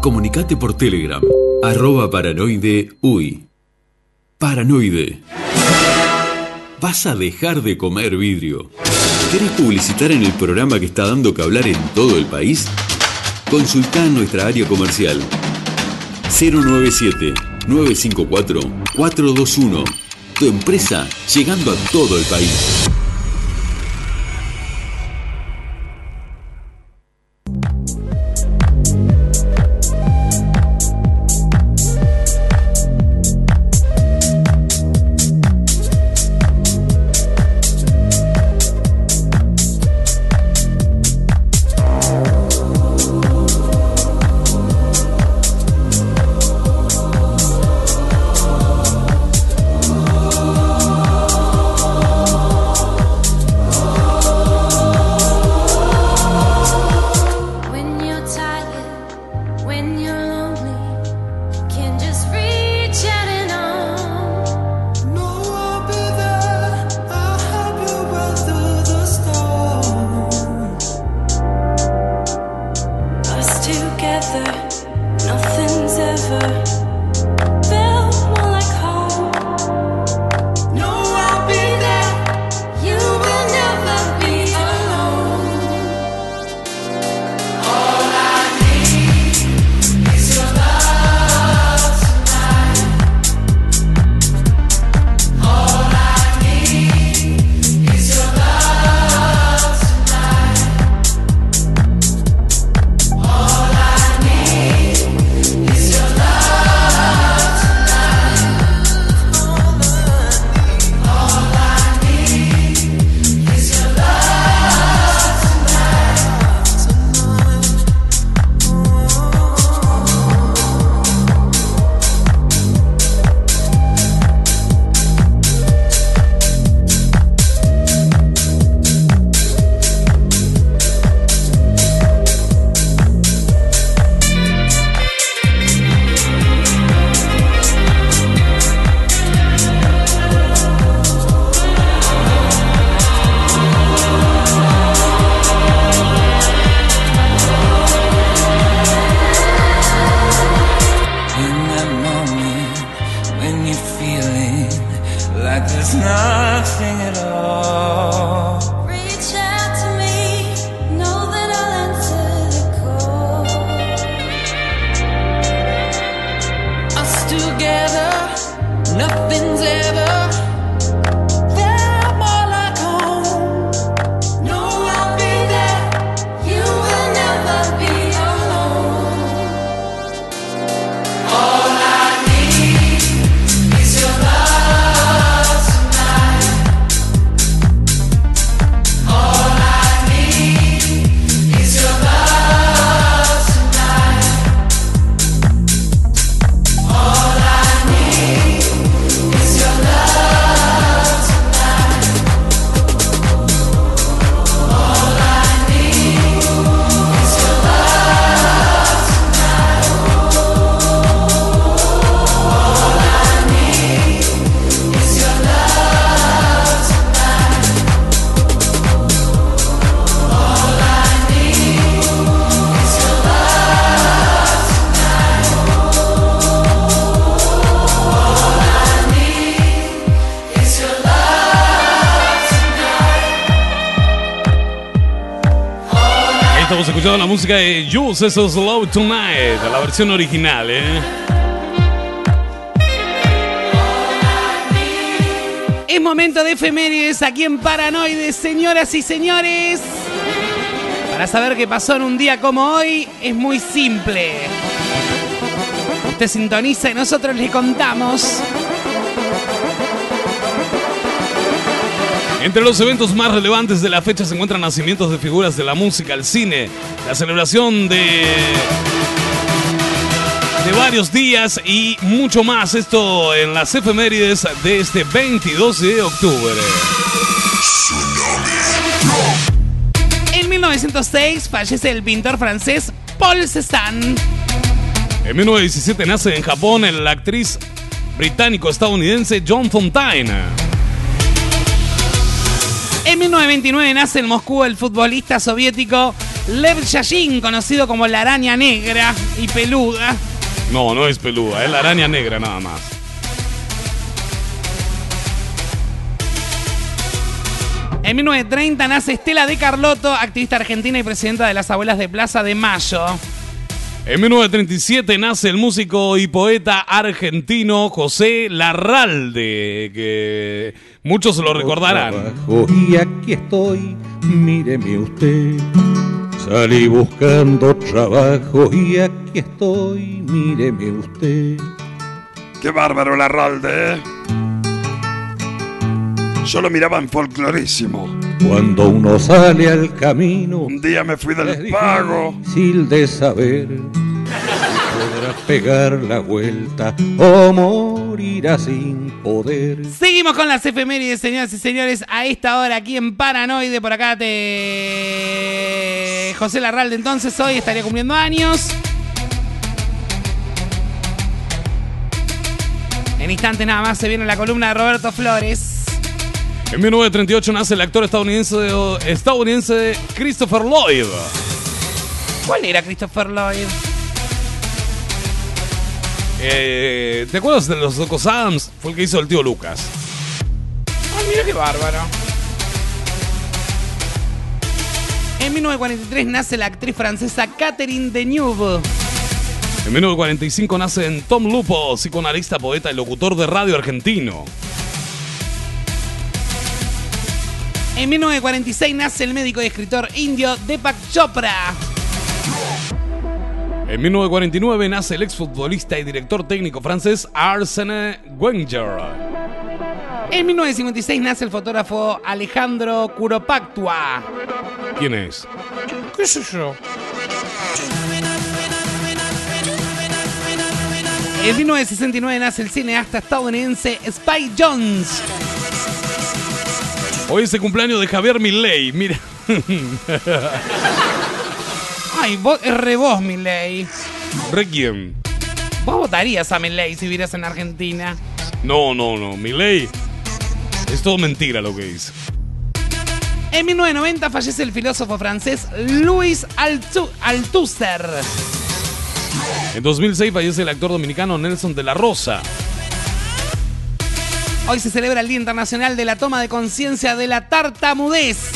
Comunicate por Telegram, arroba paranoide uy. Paranoide. Vas a dejar de comer vidrio. ¿Querés publicitar en el programa que está dando que hablar en todo el país? Consulta nuestra área comercial 097-954-421. Tu empresa llegando a todo el país. Juice, eso es Tonight, la versión original, ¿eh? Es momento de efemérides aquí en Paranoides, señoras y señores. Para saber qué pasó en un día como hoy, es muy simple. Usted sintoniza y nosotros le contamos. Entre los eventos más relevantes de la fecha se encuentran nacimientos de figuras de la música, el cine, la celebración de de varios días y mucho más. Esto en las efemérides de este 22 de octubre. En 1906 fallece el pintor francés Paul Cézanne. En 1917 nace en Japón la actriz británico-estadounidense John Fontaine. En 1929 nace en Moscú el futbolista soviético Lev Yashin, conocido como la araña negra y peluda. No, no es peluda, es la araña negra nada más. En 1930 nace Estela de Carlotto, activista argentina y presidenta de las Abuelas de Plaza de Mayo. En 1937 nace el músico y poeta argentino José Larralde, que muchos lo recordarán. Y aquí estoy, míreme usted. Salí buscando trabajo y aquí estoy, míreme usted. Qué bárbaro el Arralde, ¿eh? Yo lo miraba en folclorísimo. Cuando uno sale al camino, Un día me fui del pago. difícil de saber si podrás pegar la vuelta o morirás sin poder. Seguimos con las efemérides, señoras y señores, a esta hora aquí en Paranoide. Por acá te. José Larralde, entonces hoy estaría cumpliendo años. En instantes nada más se viene la columna de Roberto Flores. En 1938 nace el actor estadounidense, estadounidense Christopher Lloyd. ¿Cuál era Christopher Lloyd? Eh, ¿Te acuerdas de los Locos Adams? Fue el que hizo el tío Lucas. Ay, mira qué bárbaro. En 1943 nace la actriz francesa Catherine Deneuve. En 1945 nace en Tom Lupo, psicoanalista, poeta y locutor de radio argentino. En 1946 nace el médico y escritor indio Deepak Chopra. En 1949 nace el exfutbolista y director técnico francés Arsène Wenger. En 1956 nace el fotógrafo Alejandro Kuropactua. ¿Quién es? ¿Qué sé yo? En 1969 nace el cineasta estadounidense Spike Jones. Hoy es el cumpleaños de Javier Milei, mira. Ay, vos, es re vos, Milei. ¿Re quién? ¿Vos votarías a Milei si vivieras en Argentina? No, no, no, Milei. Es todo mentira lo que dice. En 1990 fallece el filósofo francés Louis Althusser. En 2006 fallece el actor dominicano Nelson de la Rosa. Hoy se celebra el Día Internacional de la Toma de Conciencia de la Tartamudez.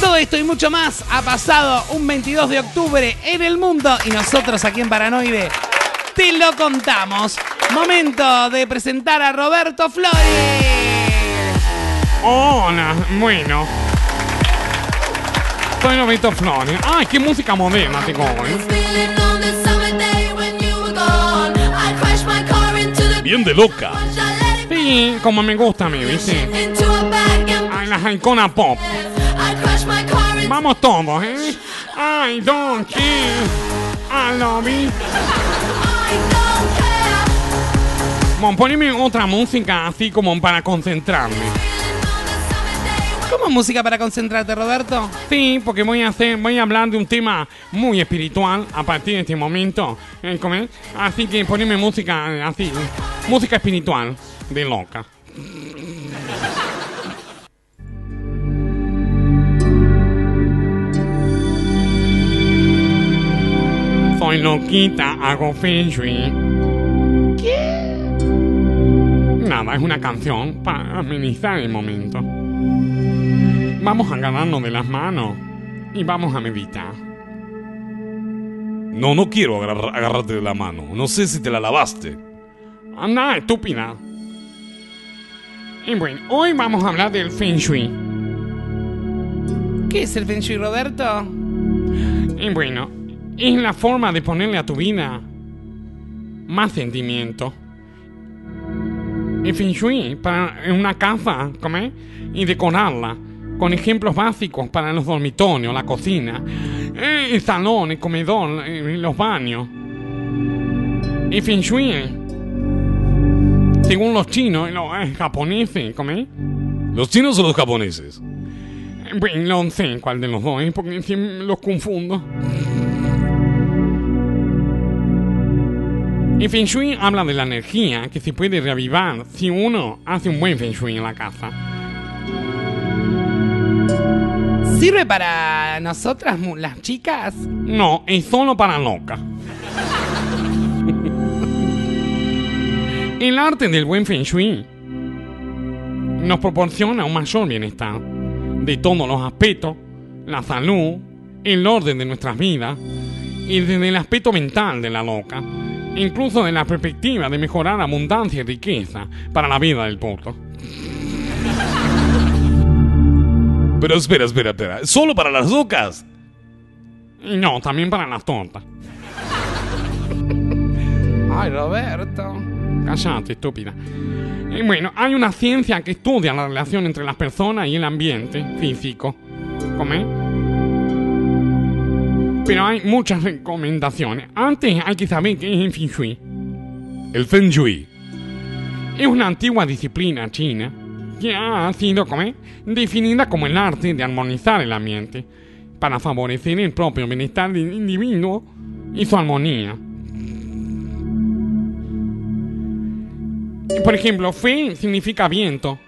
Todo esto y mucho más ha pasado un 22 de octubre en el mundo y nosotros aquí en Paranoide te lo contamos. Momento de presentar a Roberto Flores. Hola, bueno. Soy Roberto Flores. Ay, qué música moderna tengo hoy. Bien de loca. Sí, como me gusta a mí, ¿viste? Ay, la icona pop. Vamos todos, ¿eh? I don't care. I love you. Bueno, poneme otra música así como para concentrarme. ¿Cómo música para concentrarte, Roberto? Sí, porque voy a hacer, voy a hablar de un tema muy espiritual a partir de este momento. ¿eh? Así que poneme música eh, así, música espiritual de loca. Soy loquita, hago feng shui. ¿Qué? Nada, es una canción para amenizar el momento. Vamos a agarrarnos de las manos y vamos a meditar. No, no quiero agarrar- agarrarte de la mano. No sé si te la lavaste. Anda, estúpida. Y bueno, hoy vamos a hablar del Feng Shui. ¿Qué es el Feng Shui, Roberto? Y bueno, es la forma de ponerle a tu vida más sentimiento. El Feng Shui para una casa, ¿come? Y decorarla con ejemplos básicos para los dormitorios, la cocina, eh, el salón, el comedor, eh, los baños. El Feng Shui, según los chinos y los eh, japoneses, ¿come? ¿Los chinos o los japoneses? Eh, Bueno, no sé cuál de los dos, ¿eh? porque siempre los confundo. El Feng Shui habla de la energía que se puede reavivar si uno hace un buen Feng Shui en la casa. ¿Sirve para nosotras, las chicas? No, es solo para loca. El arte del buen Feng Shui nos proporciona un mayor bienestar de todos los aspectos, la salud, el orden de nuestras vidas y desde el aspecto mental de la loca, incluso de la perspectiva de mejorar abundancia y riqueza para la vida del puto. Pero espera, espera, espera. ¿Solo para las locas? Y no, también para las tortas. Ay, Roberto. Cállate, estúpida. Y bueno, hay una ciencia que estudia la relación entre las personas y el ambiente físico. ¿Come? Pero hay muchas recomendaciones. Antes hay que saber qué es el Feng Shui. El Feng Shui. Es una antigua disciplina china que ha sido ¿come? definida como el arte de armonizar el ambiente para favorecer el propio bienestar del individuo y su armonía. Por ejemplo, Feng significa viento.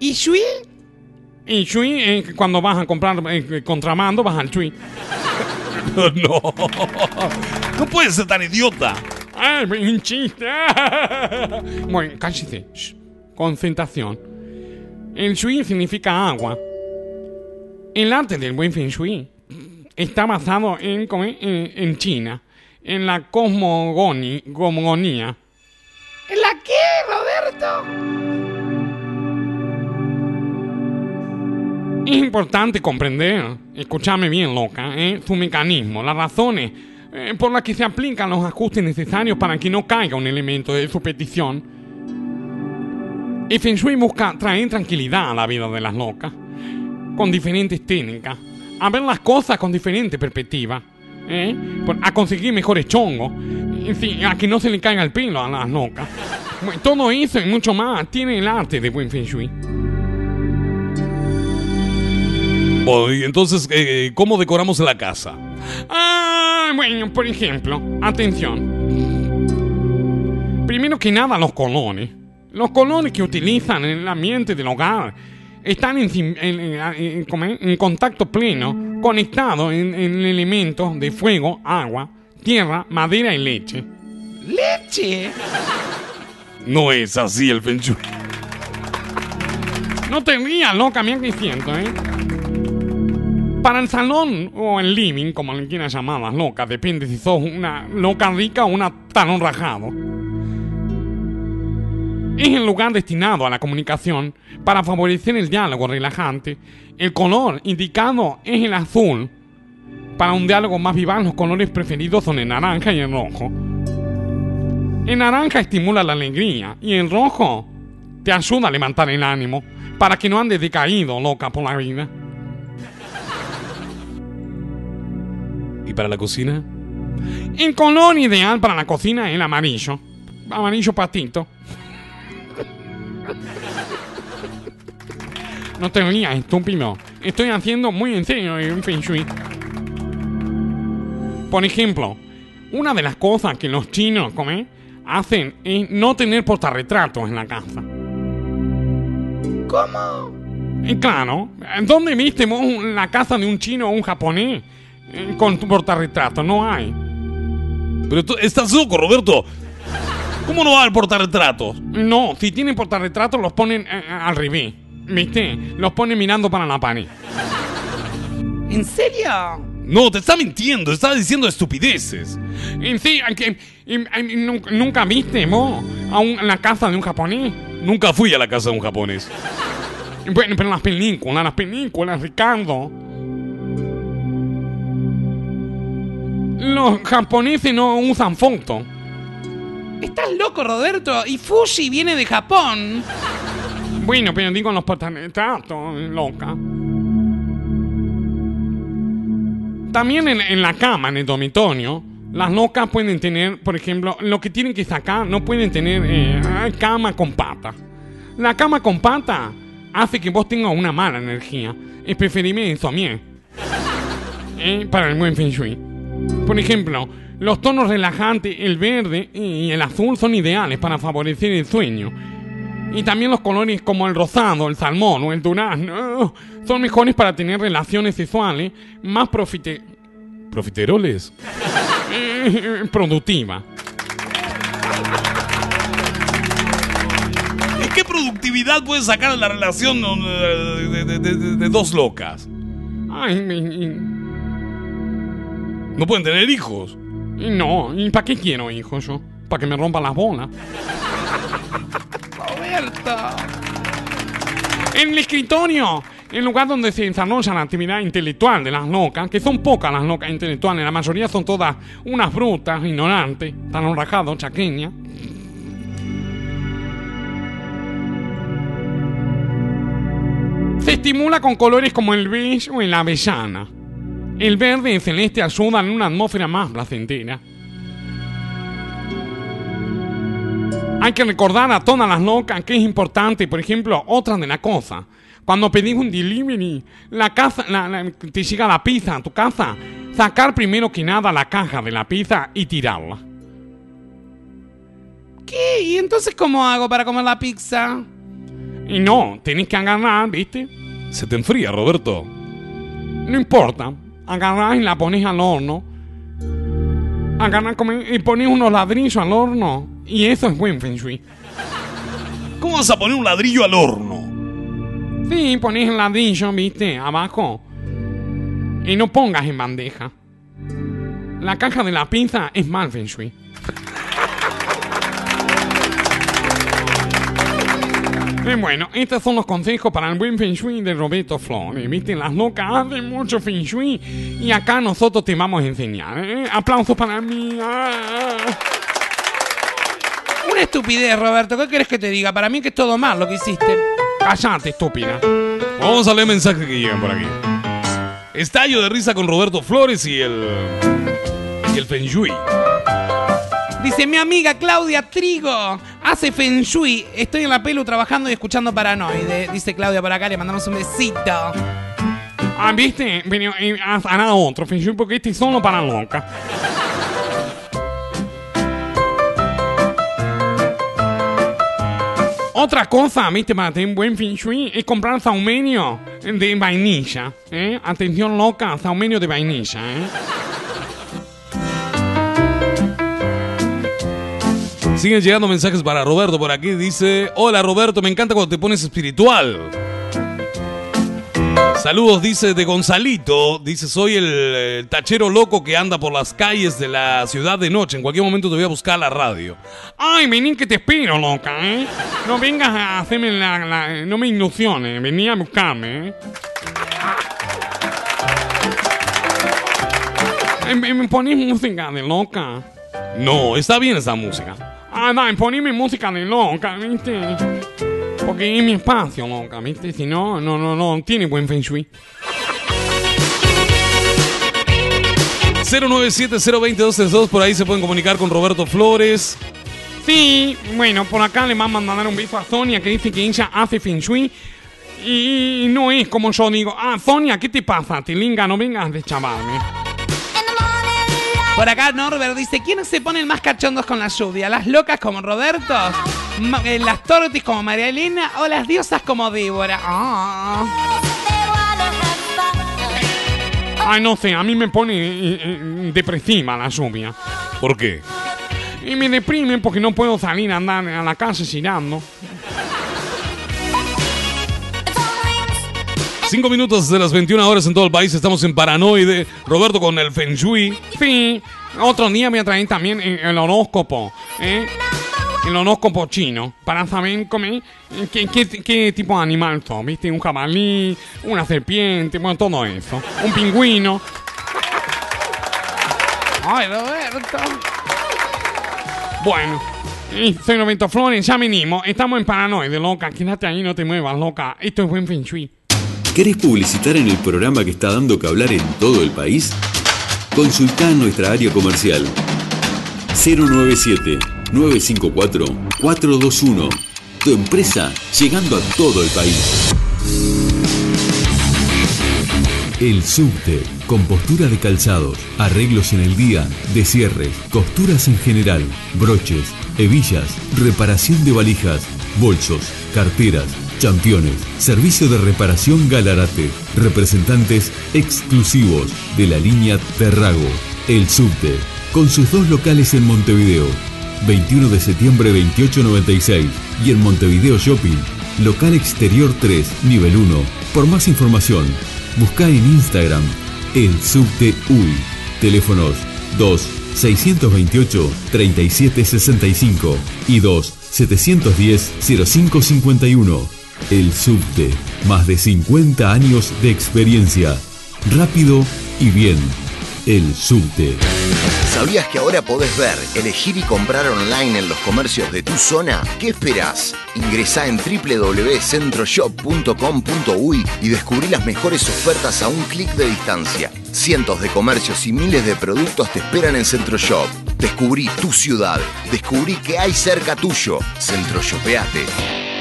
¿Y Shui? Y Shui es cuando vas a comprar eh, contrabando, vas al Shui. no. No puedes ser tan idiota. ¡Ay, un chiste! bueno, cállese. Shh. Concentración. El Shui significa agua. El arte del buen Feng Shui está basado en, China, en la cosmogoni- cosmogonía. ¿En la qué, Roberto? Es importante comprender, escúchame bien, loca, ¿eh? su mecanismo, las razones eh, por las que se aplican los ajustes necesarios para que no caiga un elemento de su El Feng Shui busca traer tranquilidad a la vida de las locas, con diferentes técnicas, a ver las cosas con diferente perspectiva, ¿eh? A conseguir mejores chongos, a que no se le caiga el pelo a las locas. Todo eso y mucho más tiene el arte de buen Feng Shui. Bueno, y entonces, eh, ¿cómo decoramos la casa? Ah, bueno, por ejemplo, atención. Primero que nada, los colores. Los colores que utilizan en el ambiente del hogar están en, en- en- en- contacto pleno, conectados en, en elementos de fuego, agua, tierra, madera y leche. ¡Leche! No es así el Feng Shui. No te rías, loca, mira que siento, ¿eh? Para el salón o el living, como le quieras llamar las locas, depende si sos una loca rica o una talón rajado. Es el lugar destinado a la comunicación para favorecer el diálogo relajante. El color indicado es el azul. Para un diálogo más vivaz, los colores preferidos son el naranja y el rojo. El naranja estimula la alegría y el rojo te ayuda a levantar el ánimo para que no andes decaído, loca, por la vida. ¿Y para la cocina? El color ideal para la cocina es el amarillo. Amarillo patito. No te rías, estúpido. Estoy haciendo muy en serio el Feng Shui. Por ejemplo, una de las cosas que los chinos ¿come? hacen es no tener portarretratos en la casa. ¿Cómo? Y claro, ¿dónde viste la casa de un chino o un japonés eh, con tu portarretrato? No hay. Pero tú estás loco, Roberto. ¿Cómo no va a portarretratos? No, si tienen portarretratos los ponen eh, al revés. ¿Viste? Los pone mirando para la pared. ¿En serio? No, te está mintiendo, está diciendo estupideces. En sí, nunca, viste, vos, a un- a la casa de un japonés. Nunca fui a la casa de un japonés. Bueno, pero las películas, las películas, Ricardo. Los japoneses no usan foto. Estás loco, Roberto. Y Fuji viene de Japón. Bueno, pero digo los portarretratos, loca. También en, la cama, en el dormitorio, las locas pueden tener, por ejemplo, lo que tienen que sacar, no pueden tener eh, cama con pata. La cama con pata hace que vos tengas una mala energía. Es preferible insomnio. Eh, Para el buen feng shui. Por ejemplo, los tonos relajantes, el verde y el azul son ideales para favorecer el sueño. Y también los colores como el rosado, el salmón o el durazno son mejores para tener relaciones sexuales más profite ¿Profiteroles? eh, productivas. ¿Y qué productividad puede sacar la relación de, de- de- de- dos locas? Ay, mi- No pueden tener hijos. No, ¿y para qué quiero hijos yo? Para que me rompan las bolas. Roberto. En el escritorio, el lugar donde se desarrolla la actividad intelectual de las locas, que son pocas las locas intelectuales, la mayoría son todas unas brutas, ignorantes, tan rajados, chaqueñas. Se estimula con colores como el beige o el avellana. El verde y el celeste ayudan en una atmósfera más placentera. Hay que recordar a todas las locas que es importante, por ejemplo, otra de las cosas. Cuando pedís un delivery, la casa, la- la- te llega la pizza a tu casa, sacar primero que nada la caja de la pizza y tirarla. ¿Qué? ¿Y entonces cómo hago para comer la pizza? Y no, tenés que agarrar, ¿viste? Se te enfría, Roberto. No importa, agarrás y la pones al horno. Agarrás y pones unos ladrillos al horno. Y eso es buen feng shui. ¿Cómo vas a poner un ladrillo al horno? Sí, pones el ladrillo, viste, abajo. Y no pongas en bandeja. La caja de la pizza es mal feng shui. Y bueno, estos son los consejos para el buen feng shui de Roberto Flores. Viste, las locas hacen mucho feng shui y acá nosotros te vamos a enseñar. ¿eh? Aplausos para mí. Ah. Una estupidez, Roberto. ¿Qué quieres que te diga? Para mí que es todo mal lo que hiciste. Cállate, estúpida. Vamos a leer mensajes que llegan por aquí. Estallo de risa con Roberto Flores y el. y el Feng Shui. Dice mi amiga Claudia Trigo. Hace Feng Shui. Estoy en la pelu trabajando y escuchando Paranoide. Dice Claudia por acá. Le mandamos un besito. Ah, viste, Pero, eh, hará otro feng shui porque este es solo para loca. Otra cosa, viste, para tener buen feng shui es comprar saumenio de vainilla. ¿eh? Atención loca, saumenio de vainilla. ¿eh? Siguen llegando mensajes para Roberto por aquí. Dice: Hola Roberto, me encanta cuando te pones espiritual. Saludos, dice de Gonzalito. Dice: Soy el, tachero loco que anda por las calles de la ciudad de noche. En cualquier momento te voy a buscar a la radio. Ay, vení que te espero, loca, ¿eh? No vengas a hacerme la... no me ilusiones, vení a buscarme, ¿eh? ¿Me, ponés música de loca? No, está bien esa música. Ah, dale, poneme música de loca, ¿viste? Porque es mi espacio, loca, ¿viste? Si no, no, no, no, tiene buen feng shui. 097-020-232, por ahí se pueden comunicar con Roberto Flores. Sí, bueno, por acá le vamos a mandar un beso a Sonia que dice que ella hace feng shui. Y no es como yo digo, ah, Sonia, ¿qué te pasa? Tilinga, no vengas de chavarme. Por acá Norbert dice, ¿quiénes se ponen más cachondos con la lluvia? ¿Las locas como Roberto? Eh, ¿Las tortis como María Elena? ¿O las diosas como Débora? Ah. Ay, no sé, a mí me pone eh, eh, depresiva la lluvia. ¿Por qué? Y me deprime porque no puedo salir a andar a la calle girando. Cinco minutos de las 21 horas en todo el país. Estamos en Paranoide. Roberto con el Feng Shui. Sí, otro día me traen también el, el horóscopo, ¿eh? El horóscopo chino, para saber cómo, qué, qué- qué tipo de animal son, ¿viste? Un jabalí, una serpiente, bueno, todo eso. Un pingüino. Ay, Roberto. Bueno, soy Roberto Flores, ya venimos. Estamos en Paranoide, loca. Quédate ahí, no te muevas, loca. Esto es buen feng shui. ¿Querés publicitar en el programa que está dando que hablar en todo el país? Consultá en nuestra área comercial 097-954-421. Tu empresa llegando a todo el país. El subte, compostura de calzados, arreglos en el día, descierres, costuras en general, broches, hebillas, reparación de valijas, bolsos, carteras, championes, servicio de reparación Galarate, representantes exclusivos de la línea Terrago. El subte, con sus dos locales en Montevideo, 21 de septiembre 2896 y en Montevideo Shopping, local exterior 3, nivel 1. Por más información, busca en Instagram el subte UI. Teléfonos 2 628 3765 y 2 710 0551. El subte, más de 50 años de experiencia. Rápido y bien. El subte. ¿Sabías que ahora podés ver, elegir y comprar online en los comercios de tu zona? ¿Qué esperás? Ingresá en www.centroshop.com.uy y descubrí las mejores ofertas a un clic de distancia. Cientos de comercios y miles de productos te esperan en Centroshop. Descubrí tu ciudad. Descubrí que hay cerca tuyo. Centroshopeate.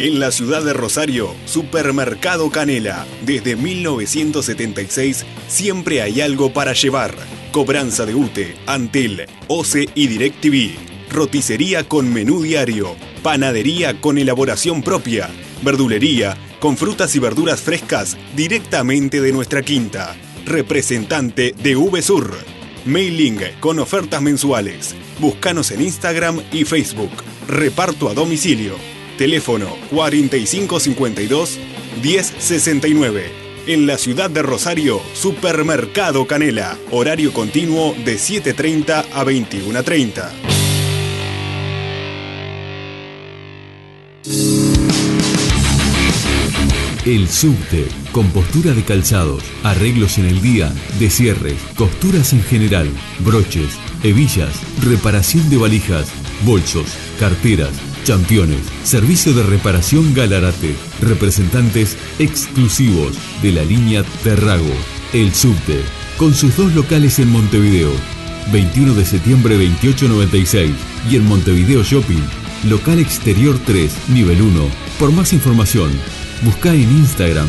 En la ciudad de Rosario, Supermercado Canela. Desde 1976 siempre hay algo para llevar. Cobranza de UTE, Antel, OCE y DirecTV. Roticería con menú diario. Panadería con elaboración propia. Verdulería con frutas y verduras frescas directamente de nuestra quinta. Representante de VSUR. Mailing con ofertas mensuales. Búscanos en Instagram y Facebook. Reparto a domicilio. Teléfono 4552-1069. En la ciudad de Rosario, Supermercado Canela. Horario continuo de 7.30 a 21.30. El subte, compostura de calzados, arreglos en el día, descierres, costuras en general, broches, hebillas, reparación de valijas, bolsos, carteras, championes, servicio de reparación Galarate, representantes exclusivos de la línea Terrago. El subte, con sus dos locales en Montevideo, 21 de septiembre 2896 y en Montevideo Shopping, local exterior 3, nivel 1. Por más información, busca en Instagram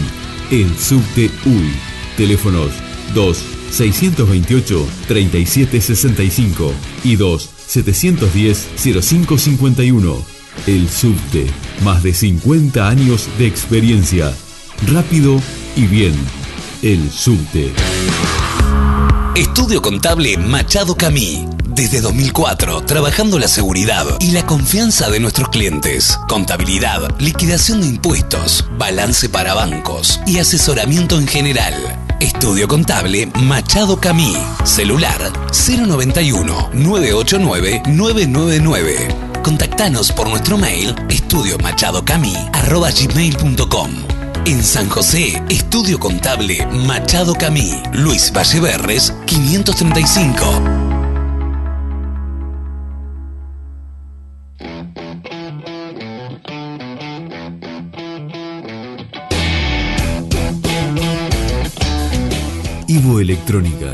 el subte UI. Teléfonos 2 628 3765 y 2 710 0551. El subte, más de 50 años de experiencia. Rápido y bien. El subte. Estudio Contable Machado Camí. Desde 2004, trabajando la seguridad y la confianza de nuestros clientes. Contabilidad, liquidación de impuestos, balance para bancos y asesoramiento en general. Estudio Contable Machado Camí. Celular 091-989-999. Contactanos por nuestro mail estudiomachadocamí.com. En San José, Estudio Contable Machado Camí. Luis Valleverres, 535. Ivo Electrónica,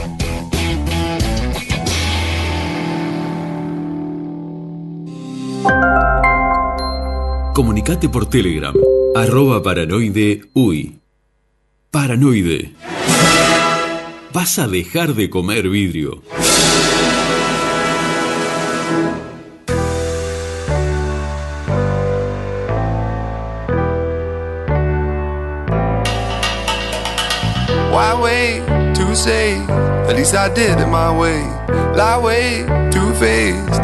Comunicate por Telegram, arroba paranoide uy. Paranoide. Vas a dejar de comer vidrio. Why wait to say? At least I did it my way. Lie way too faced,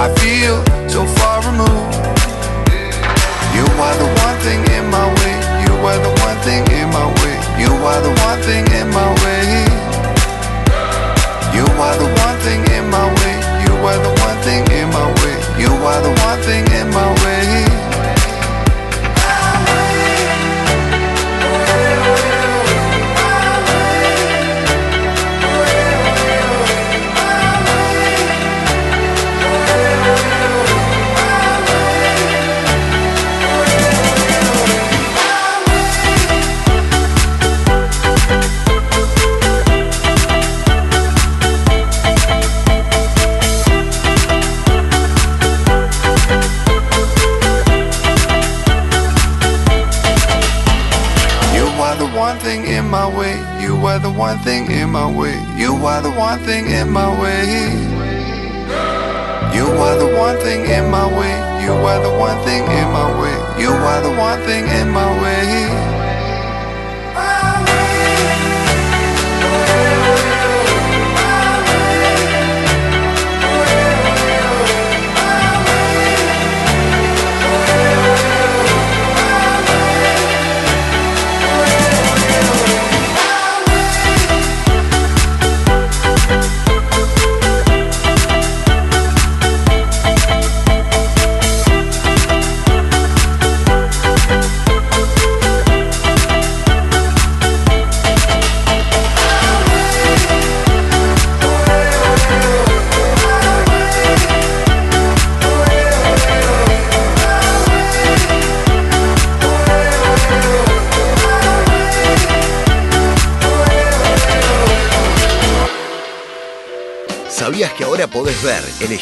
I feel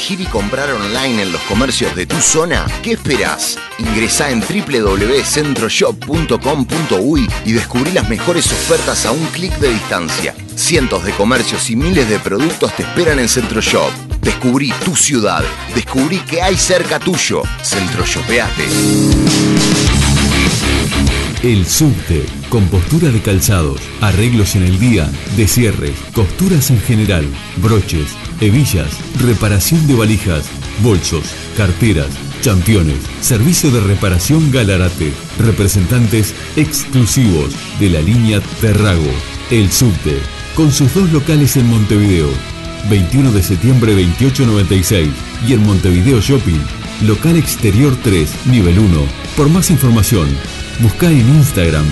elegir y comprar online en los comercios de tu zona? ¿Qué esperás? Ingresá en www.centroshop.com.uy y descubrí las mejores ofertas a un clic de distancia. Cientos de comercios y miles de productos te esperan en Centroshop. Descubrí tu ciudad. Descubrí que hay cerca tuyo. Centroshopeate. El subte, compostura de calzados, arreglos en el día, descierres, costuras en general, broches, hebillas, reparación de valijas, bolsos, carteras, championes, servicio de reparación Galarate, representantes exclusivos de la línea Terrago. El subte, con sus dos locales en Montevideo, 21 de septiembre 2896 y en Montevideo Shopping, local exterior 3, nivel 1. Por más información, busca en Instagram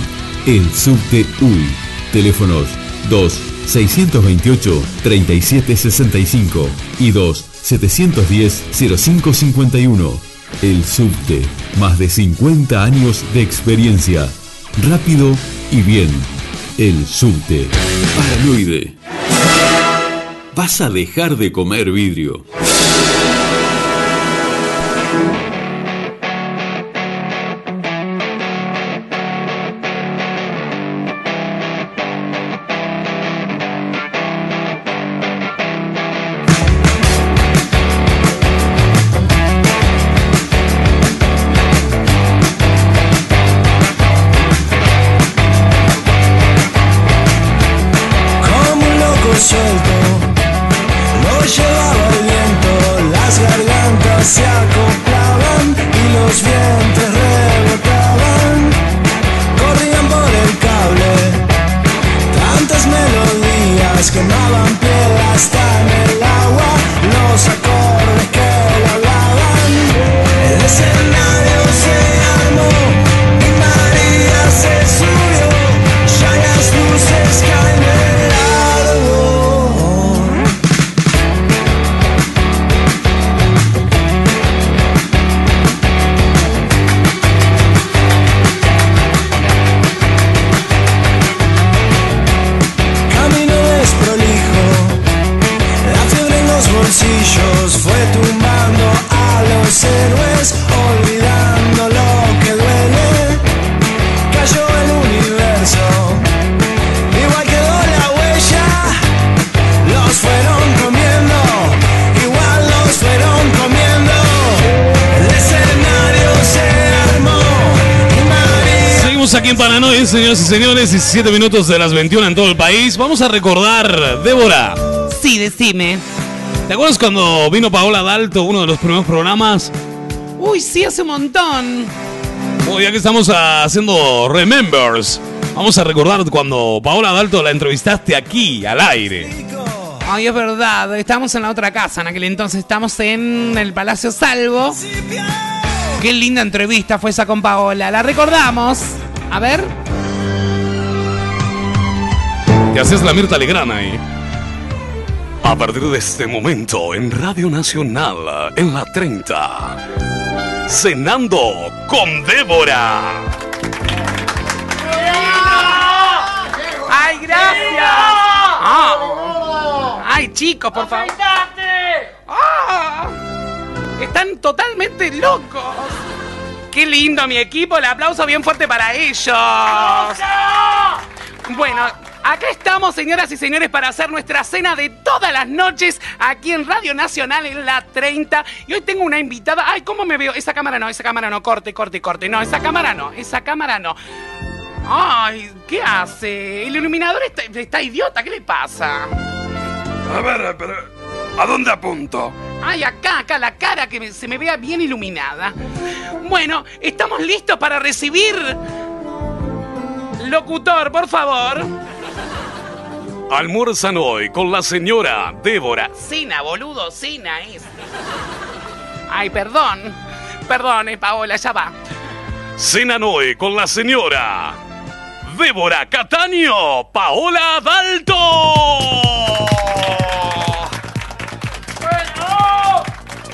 el subte UI. Teléfonos 2 628 3765 y 2 710 0551. El subte, más de 50 años de experiencia. Rápido y bien. El subte. Paranoide. Vas a dejar de comer vidrio. En Paranoia, señoras y señores, 17 minutos de las 21 en todo el país. Vamos a recordar, Débora. Sí, decime. ¿Te acuerdas cuando vino Paola Dalto, uno de los primeros programas? Uy, sí, hace un montón. Bueno, ya que estamos haciendo Remembers, vamos a recordar cuando Paola Dalto la entrevistaste aquí, al aire. Ay, es verdad. Estábamos en la otra casa en aquel entonces. Estamos en el Palacio Salvo. Qué linda entrevista fue esa con Paola. La recordamos. A ver. Te hacías la Mirta Legrana ahí. A partir de este momento, en Radio Nacional, en la 30, cenando con Débora. ¡Ay, gracias! Ah. ¡Ay, chicos, por favor! Ah. Están totalmente locos. ¡Qué lindo mi equipo! El aplauso bien fuerte para ellos. Bueno, acá estamos, señoras y señores, para hacer nuestra cena de todas las noches aquí en Radio Nacional en la 30. Y hoy tengo una invitada. ¡Ay, cómo me veo! Esa cámara no, esa cámara no, corte, corte, corte. No, esa cámara no, esa cámara no. Ay, ¿qué hace? El iluminador está, está idiota, ¿qué le pasa? A ver, pero ¿a dónde apunto? Ay, acá, acá, la cara que me- se me vea bien iluminada. Bueno, estamos listos para recibir. Locutor, por favor. Almuerzan hoy con la señora Débora. Cina, boludo, cina es. Ay, perdón. Perdón, eh, Paola, ya va. Cenan hoy con la señora Débora Cataño, Paola Dalto.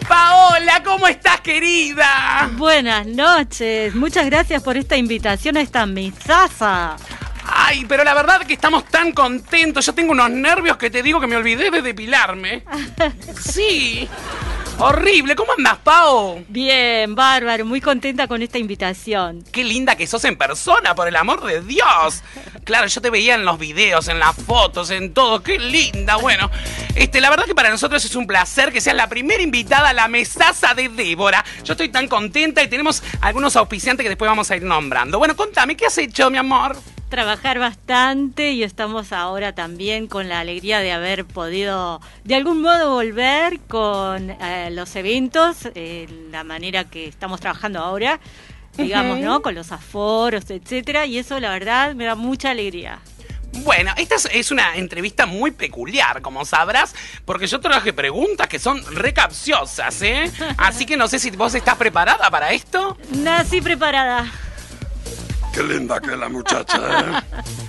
Paola, ¿cómo estás, querida? Buenas noches. Muchas gracias por esta invitación a esta mesaza. Ay, pero la verdad que estamos tan contentos. Yo tengo unos nervios que te digo que me olvidé de depilarme. Sí. Horrible. ¿Cómo andas, Pao? Bien, bárbaro. Muy contenta con esta invitación. Qué linda que sos en persona, por el amor de Dios. Claro, yo te veía en los videos, en las fotos, en todo. Qué linda. Bueno, este, la verdad que para nosotros es un placer que seas la primera invitada a la mesaza de Débora. Yo estoy tan contenta y tenemos algunos auspiciantes que después vamos a ir nombrando. Bueno, contame, ¿qué has hecho, mi amor? Trabajar bastante y estamos ahora también con la alegría de haber podido de algún modo volver con eh, los eventos, eh, la manera que estamos trabajando ahora, digamos. ¿no? Con los aforos, etcétera, y eso la verdad me da mucha alegría. Bueno, esta es, es una entrevista muy peculiar, como sabrás, porque yo traje preguntas que son recapciosas, ¿eh? Así que no sé si vos estás preparada para esto. Nací preparada. Qué linda que la muchacha, ¿eh?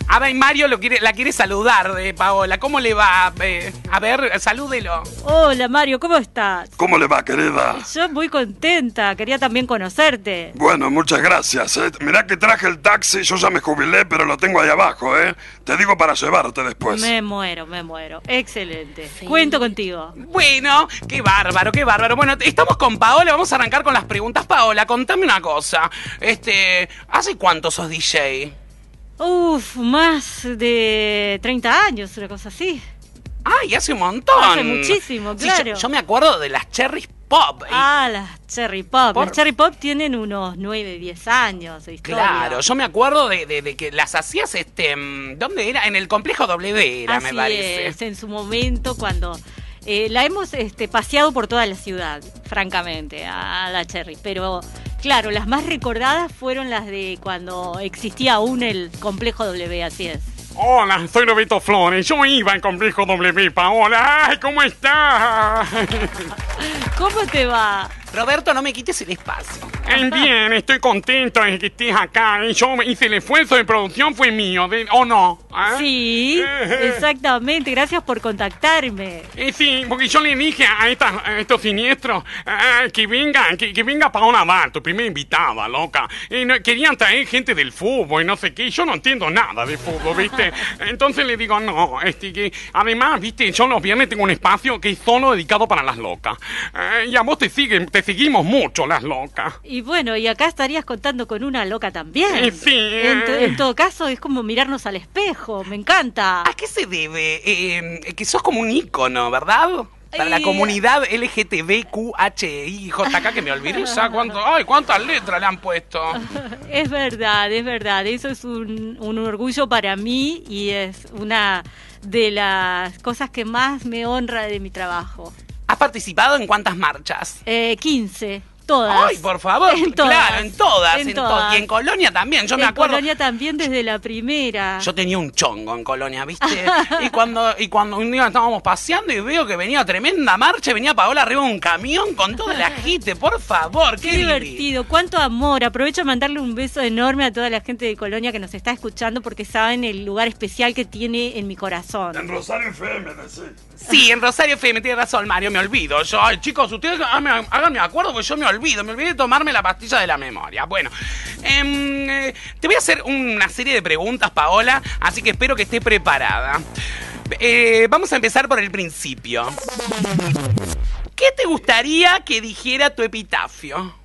A ver, Mario lo quiere, la quiere saludar, de Paola. ¿Cómo le va? Eh, a ver, salúdelo. Hola Mario, ¿cómo estás? ¿Cómo le va, querida? Yo muy contenta, quería también conocerte. Bueno, muchas gracias. ¿eh? Mirá que traje el taxi, yo ya me jubilé, pero lo tengo ahí abajo, ¿eh? Te digo para llevarte después. Me muero, me muero. Excelente. Cuento contigo. Bueno, qué bárbaro, qué bárbaro. Bueno, estamos con Paola, vamos a arrancar con las preguntas. Paola, contame una cosa. Este, ¿hace cuánto sos DJ? Uf, más de 30 años, una cosa así. Ay, hace un montón. Hace muchísimo, Sí, yo- claro. yo, me acuerdo de las Cherry Pop. Y- Ah, las Cherry Pop. Por- Las Cherry Pop tienen unos 9, 10 años de historia. Claro, yo me acuerdo de, de- de que las hacías, este, mm, ¿dónde era? En el complejo W era, me Así parece. es, en su momento cuando eh, la hemos este, paseado por toda la ciudad, francamente, a la Cherry. Pero claro, las más recordadas fueron las de cuando existía aún el complejo W, así es. Hola, soy Roberto Flores. Yo iba al complejo W, Paola. ¡Ay, cómo estás! ¿Cómo te va? Roberto, no me quites el espacio. Eh, Bien, estoy contento de que estés acá. Y Yo hice el esfuerzo de producción, fue mío, de- ¿o no? ¿Ah? Sí, exactamente. Gracias por contactarme. Eh, sí, porque yo le dije a, estas- a estos siniestros ah, que venga, que, que venga Paola Bar, tu primera invitada, loca. No- querían traer gente del fútbol y no sé qué. Yo no entiendo nada de fútbol, ¿viste? Entonces le digo, no, este, que además, ¿viste? Yo los viernes tengo un espacio que es solo dedicado para las locas. Eh, y a vos te siguen, te seguimos mucho las locas. Y bueno, y acá estarías contando con una loca también. Sí, En, to- en todo caso, es como mirarnos al espejo. Me encanta. ¿A qué se debe? Eh, que sos como un ícono, ¿verdad? Para la Eh, comunidad LGTBQHIJK, que me olvidé ya cuánto, ay, cuántas letras le han puesto. Es verdad, es verdad. Eso es un, un orgullo para mí y es una de las cosas que más me honra de mi trabajo. ¿Has participado en cuántas marchas? Eh, 15, todas. Ay, por favor, En todas, claro, en todas, en en to- todas. y en Colonia también, yo me en acuerdo. Colonia también desde la primera. Yo tenía un chongo en Colonia, ¿viste? y cuando y cuando un día estábamos paseando y veo que venía tremenda marcha, y venía Paola arriba de un camión con toda la gente, por favor, qué, Qué divi- divertido, cuánto amor. Aprovecho a mandarle un beso enorme a toda la gente de Colonia que nos está escuchando porque saben el lugar especial que tiene en mi corazón. En Rosario FM, decís. Sí, en Rosario FM, tiene razón, Mario, me olvido. Yo, ay, chicos, ustedes háganme, háganme acuerdo porque yo me olvido. Me olvidé de tomarme la pastilla de la memoria. Bueno, em, eh, te voy a hacer una serie de preguntas, Paola, así que espero que estés preparada. Eh, vamos a empezar por el principio. ¿Qué te gustaría que dijera tu epitafio?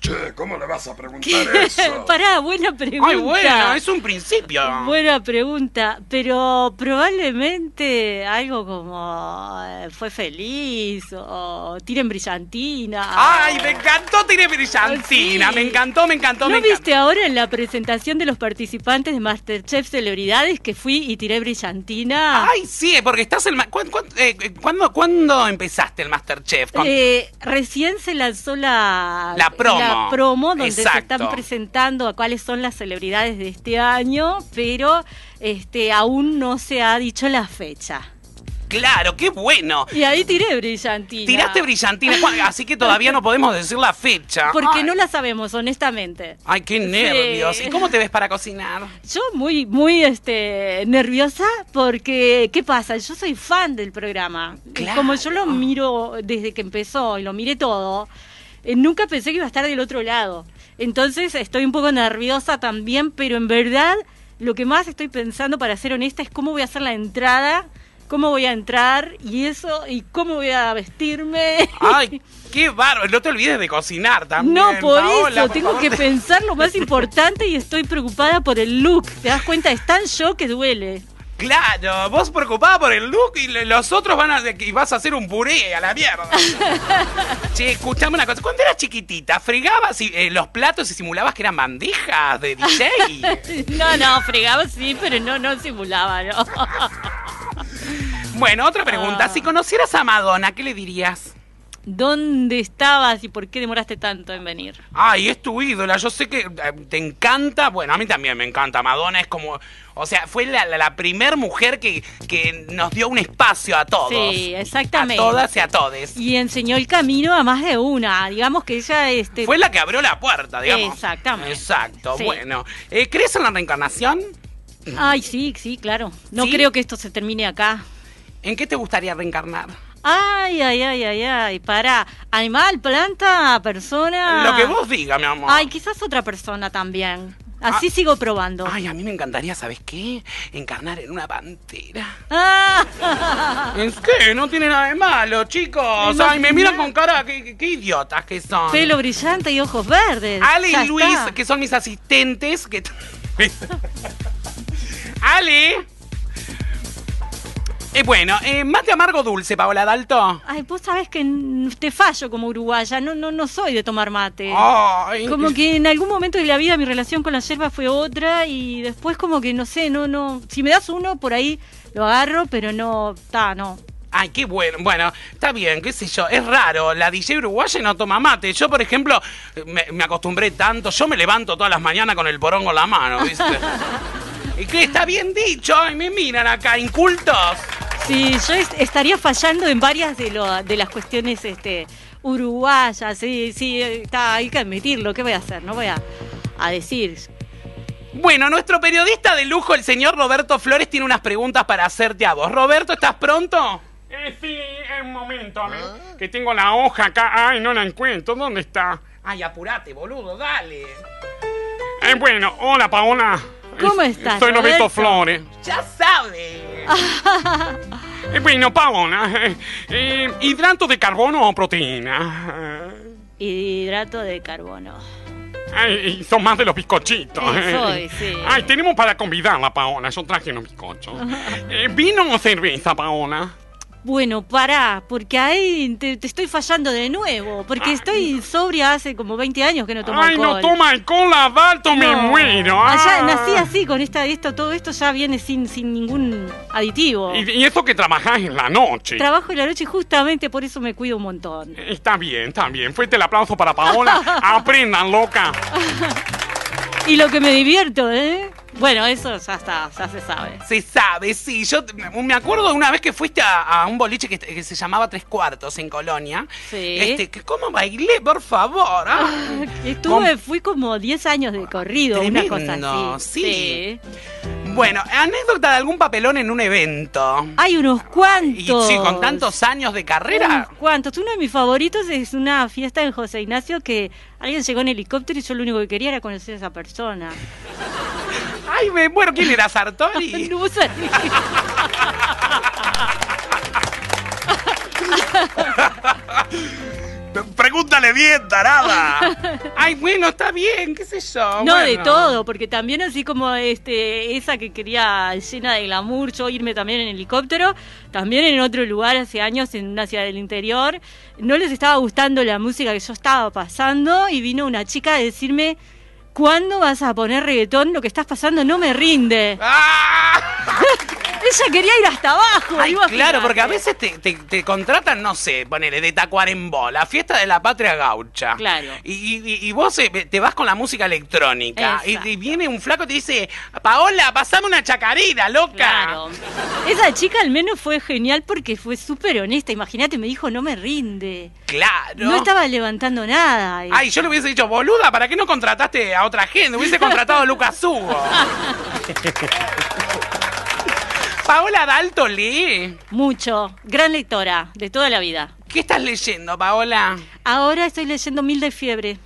Che, ¿cómo le vas a preguntar eso? Pará, buena pregunta. Ay, bueno, es un principio. Buena pregunta, pero probablemente algo como eh, fue feliz o tiren brillantina. Ay, me encantó, tiene brillantina. Sí. Me encantó, me encantó, ¿No me encantó. viste ahora en la presentación de los participantes de Masterchef Celebridades que fui y tiré brillantina? Ay, sí, porque estás el... ¿cuán- cuán- eh, ¿Cuándo, cuándo empezaste el Masterchef? Eh, recién se lanzó la, La promo. La promo donde se están presentando a cuáles son las celebridades de este año, pero este aún no se ha dicho la fecha. Claro, qué bueno. Y ahí tiré brillantina. Tiraste brillantina, así que todavía no podemos decir la fecha. Porque Ay, no la sabemos, honestamente. Ay, qué nervios. Sí. ¿Y cómo te ves para cocinar? Yo muy, muy este, nerviosa porque, ¿qué pasa? Yo soy fan del programa. Claro. Como yo lo miro desde que empezó y lo miré todo, nunca pensé que iba a estar del otro lado. Entonces estoy un poco nerviosa también, pero en verdad lo que más estoy pensando, para ser honesta, es cómo voy a hacer la entrada, cómo voy a entrar y eso, y cómo voy a vestirme. Ay, qué bárbaro. No te olvides de cocinar también. No, por Paola, eso, por tengo favor. que pensar lo más importante y estoy preocupada por el look. ¿Te das cuenta? Es tan yo que duele. Claro, vos preocupada por el look y los otros van a y vas a hacer un puré a la mierda. che, escuchame una cosa. Cuando eras chiquitita, fregabas eh, los platos y simulabas que eran bandejas de DJ. No, no, fregaba sí, pero no, no simulaba, ¿no? bueno, otra pregunta. Ah. Si conocieras a Madonna, ¿qué le dirías? ¿Dónde estabas y por qué demoraste tanto en venir? Ay, es tu ídola. Yo sé que eh, te encanta. Bueno, a mí también me encanta. Madonna es como. O sea, fue la, la, la primer mujer que, que nos dio un espacio a todos. Sí, exactamente. A todas y a todes. Y enseñó el camino a más de una. Digamos que ella. Este... Fue la que abrió la puerta, digamos. Exactamente. Exacto. Sí. Bueno, eh, ¿crees en la reencarnación? Ay, sí, sí, claro. No ¿Sí? creo que esto se termine acá. ¿En qué te gustaría reencarnar? Ay, ay, ay, ay, ay. Para. Animal, planta, persona. Lo que vos digas, mi amor. Ay, quizás otra persona también. Así Ah. sigo probando. Ay, a mí me encantaría, ¿sabes qué? Encarnar en una pantera. Ah. ¿Es qué? No tiene nada de malo, chicos. Ay, me miran con cara, qué, qué- qué idiotas que son. Pelo brillante y ojos verdes. Ale Ya y Luis, está. que son mis asistentes, que... Ale. Eh, bueno, eh, mate amargo dulce, Paola Dalto. Ay, vos sabés que te fallo como uruguaya, no, no, no soy de tomar mate. Ay. Como que en algún momento de la vida mi relación con la yerba fue otra y después como que no sé, no, no. Si me das uno por ahí lo agarro, pero no, está, no. Ay, qué bueno. Bueno, está bien, qué sé yo. Es raro. La DJ uruguaya no toma mate. Yo, por ejemplo, me, me acostumbré tanto. Yo me levanto todas las mañanas con el porongo en la mano, ¿viste? ¿Y qué? Está bien dicho. Ay, me miran acá, incultos. Sí, yo est- estaría fallando en varias de, lo- de las cuestiones este, uruguayas, sí, sí, está, hay que admitirlo, ¿qué voy a hacer? No voy a, a decir. Bueno, nuestro periodista de lujo, el señor Roberto Flores, tiene unas preguntas para hacerte a vos. Roberto, ¿estás pronto? Eh, sí, un momento, a ver, que tengo la hoja acá. Ay, no la encuentro. ¿Dónde está? Ay, apurate, boludo, dale. Eh, bueno, hola, Paola. ¿Cómo estás, Soy Roberto Roberto? Flores. Ya sabe. Eh, bueno, Paola, eh, eh, ¿hidrato de carbono o proteína? Hidrato de carbono. Ay, son más de los bizcochitos. Sí, eh. soy, sí. Ay, tenemos para convidarla, Paola. Yo traje unos bizcochos. Eh, ¿Vino o cerveza, Paola? Bueno, pará, porque ahí te, te estoy fallando de nuevo, porque estoy sobria hace como 20 años que no tomo Ay, alcohol. no toma alcohol, Adalto, me No. muero. Allá Ah. nací así, con esta, esto, todo esto ya viene sin, sin ningún aditivo. Y, y eso que trabajás en la noche. Trabajo en la noche y justamente por eso me cuido un montón. Está bien, está bien. Fuerte el aplauso para Paola. Aprendan, loca. Y lo que me divierto, ¿eh? Bueno, eso ya está, ya se sabe. Se sabe, sí. Yo me acuerdo de una vez que fuiste a, a un boliche que, que se llamaba Tres Cuartos en Colonia. Sí. Este, que ¿Cómo bailé, por favor? Ah. Estuve, fui como 10 años de corrido, una cosa así. sí. Bueno, anécdota de algún papelón en un evento. Hay unos Y cuantos. sí, con tantos años de carrera. Unos cuantos. Uno de mis favoritos es una fiesta en José Ignacio que alguien llegó en helicóptero y yo lo único que quería era conocer a esa persona. Ay, me muero. ¿Quién era Sartori? No sé. Pregúntale bien, tarada. Ay, bueno, está bien, qué sé yo. No, de todo, porque también así como este esa que quería llena de glamour, yo irme también en helicóptero, también en otro lugar hace años en una ciudad del interior, no les estaba gustando la música que yo estaba pasando y vino una chica a decirme, ¿cuándo vas a poner reggaetón? Lo que estás pasando no me rinde. Ella quería ir hasta abajo. Ay, claro, porque a veces te, te- te contratan, no sé, ponele, de Tacuarembó, la fiesta de la patria gaucha. Claro. Y, y- y vos eh, te vas con la música electrónica. Y, Exacto. y viene un flaco y te dice, Paola, pasame una chacarera, loca. Claro. Esa chica al menos fue genial porque fue súper honesta. Imagínate, me dijo, no me rinde. Claro. No estaba levantando nada. Y- Ay, yo le hubiese dicho, boluda, ¿para qué no contrataste a otra gente? Hubiese contratado a Lucas Hugo. Paola Dalto lee. Mucho. Gran lectora de toda la vida. ¿Qué estás leyendo, Paola? Ahora estoy leyendo Mil de Fiebre.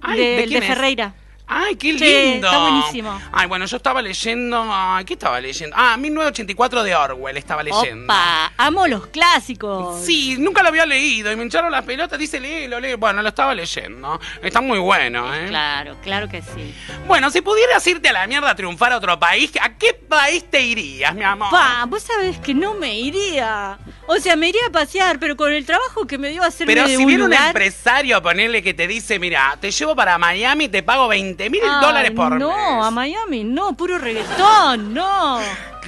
Ay, de, ¿de de quién es? Ferreira. Ay, qué Sí, lindo. está buenísimo. Ay, bueno, yo estaba leyendo. Ay, ¿qué estaba leyendo? Ah, 1984 de Orwell estaba leyendo. Opa, amo los clásicos. Sí, nunca lo había leído y me hincharon las pelotas. Dice, léelo, léelo. Bueno, lo estaba leyendo. Está muy bueno, ¿eh? Claro, claro que sí. Bueno, si pudieras irte a la mierda a triunfar a otro país, ¿a qué país te irías, mi amor? Pa, vos sabés que no me iría. O sea, me iría a pasear, pero con el trabajo que me dio hacerme Pero de si un viene un empresario a ponerle que te dice, mira, te llevo para Miami y te pago 20 mil Ay, dólares por no, mes. a Miami no, puro reggaetón, no.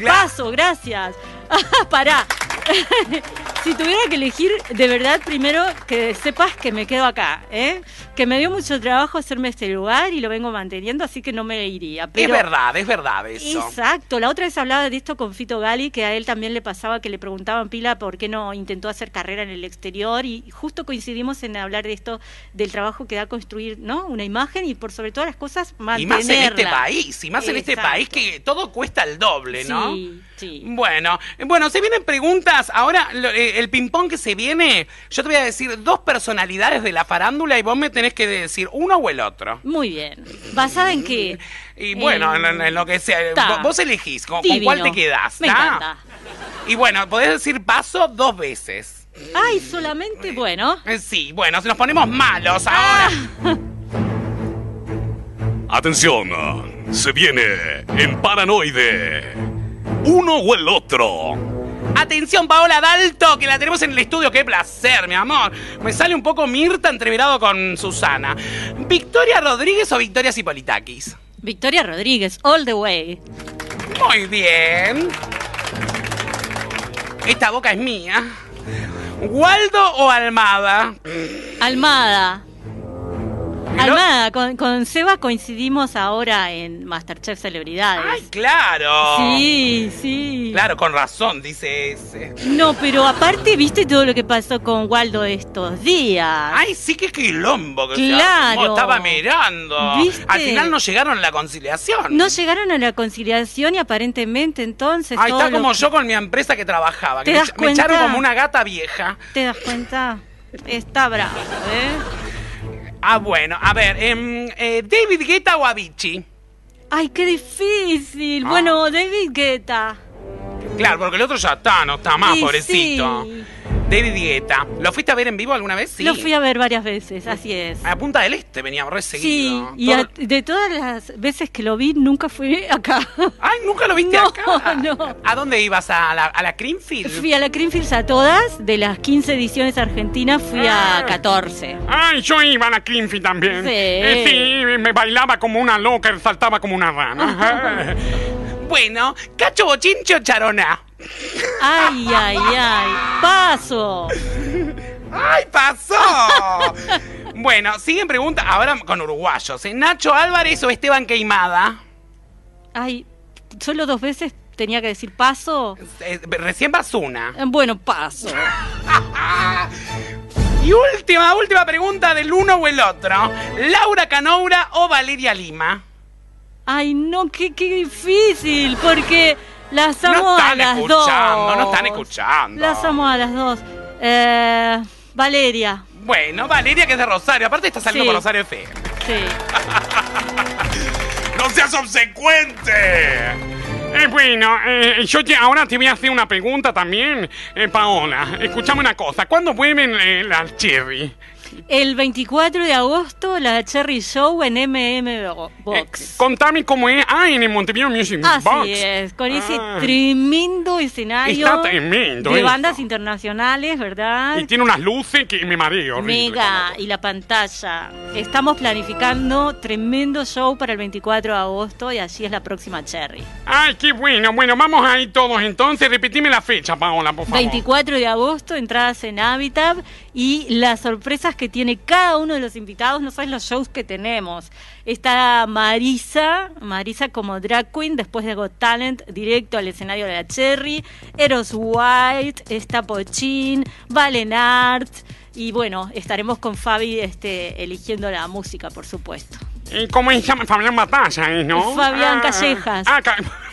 Paso, gracias. Pará. si tuviera que elegir, de verdad, primero que sepas que me quedo acá, ¿eh? Que me dio mucho trabajo hacerme este lugar y lo vengo manteniendo, así que no me iría. Pero... Es verdad, es verdad eso. Exacto. La otra vez hablaba de esto con Fito Gali, que a él también le pasaba que le preguntaban pila por qué no intentó hacer carrera en el exterior y justo coincidimos en hablar de esto, del trabajo que da construir, ¿no? Una imagen y por sobre todas las cosas Y mantenerla. más en este país, y más en este país que todo cuesta el doble, ¿no? Sí, sí. Bueno, bueno, se vienen preguntas. Ahora, lo- eh, el ping-pong que se viene, yo te voy a decir dos personalidades de la farándula y vos me tenés que decir uno o el otro. Muy bien. ¿Basada en qué? Y bueno, En- en, en lo que sea. Ta. Vos- elegís, ¿con, cuál te quedás? Me ¿ta? encanta. Y bueno, podés decir paso dos veces. Ay, solamente, bueno. Eh, Sí, bueno, si nos ponemos malos ahora. Atención, se viene en Paranoide. Uno o el otro. Atención, Paola Dalto, que la tenemos en el estudio. Qué placer, mi amor. Me sale un poco Mirta entreverado con Susana. ¿Victoria Rodríguez o Victoria Cipolitakis? Victoria Rodríguez, all the way. Muy bien. Esta boca es mía. ¿Waldo o Almada? Almada. Almada, con, con Seba coincidimos ahora en Masterchef Celebridades. ¡Ay, claro! Sí, sí. Claro, con razón, dice ese. No, pero aparte, ¿viste todo lo que pasó con Waldo estos días? Ay, sí que quilombo que Claro. armó, estaba mirando. ¿Viste? Al final no llegaron a la conciliación. No llegaron a la conciliación y aparentemente entonces. Todo está como que- yo con mi empresa que trabajaba. Que ¿Te me, das me echaron cuenta? como una gata vieja. ¿Te das cuenta? Está bravo, ¿eh? Ah, bueno, a ver, em, eh, David Guetta o Avicii. Ay, qué difícil. Ah. Bueno, David Guetta. Claro, porque el otro ya está, no está más, Y pobrecito. sí. David Guetta. ¿Lo fuiste a ver en vivo alguna vez? Sí. Lo fui a ver varias veces, así es. A Punta del Este venía re Sí, seguido. y Todo- a- de todas las veces que lo vi, nunca fui acá. Ay, ¿nunca lo viste no, acá? No, ¿A dónde ibas? ¿A la, a la Creamfield? Fui a la Greenfields a todas, de las 15 ediciones argentinas fui Ah. a 14. Ay, yo iba a la Clinfi también. Sí. Eh, sí, me bailaba como una loca, saltaba como una rana. Bueno, ¿cacho bochinche o charona? Ay, ay, ay. Paso. ¡Ay, pasó! bueno, siguen preguntas ahora con uruguayos. ¿eh? ¿Nacho Álvarez o Esteban Queimada? Ay, solo dos veces tenía que decir paso. Eh, recién vas una. Eh, Bueno, paso. Y última, última pregunta del uno o el otro. ¿Laura Canoura o Valeria Lima? Ay, no, qué, qué difícil, porque las No amo a están las escuchando, dos. no están escuchando. Las amo a las dos. Eh, Valeria. Bueno, Valeria que es de Rosario. Aparte está saliendo Sí. por Rosario FM. Sí. ¡No seas obsecuente! Eh, bueno, eh, yo te- ahora te voy a hacer una pregunta también, eh, Paola. Escuchame una cosa, ¿cuándo vuelven las Cherry? El 24 de agosto, la Cherry Show en MM Box. Contame cómo es. Ah, en el Montevideo Music Así Box. es, con ese Ah. tremendo escenario Está tremendo de bandas internacionales, ¿verdad? Y tiene unas luces que me mareo. Mega y la pantalla. Estamos planificando tremendo show para el 24 de agosto y allí es la próxima Cherry. Ay, qué bueno. Bueno, vamos ahí todos entonces. Repetime la fecha, Paola, por favor. 24 de agosto, entradas en Habitat y las sorpresas que tiene cada uno de los invitados, no sabes los shows que tenemos. Está Marisa, Marisa como drag queen, después de Got Talent, directo al escenario de la Cherry, Eros White, está Pochín, Valenart y bueno, estaremos con Fabi este, eligiendo la música, por supuesto. ¿Y cómo se llama? Fabián Batalla, ¿eh, ¿no? Fabián Ah, Callejas. Ah, ca-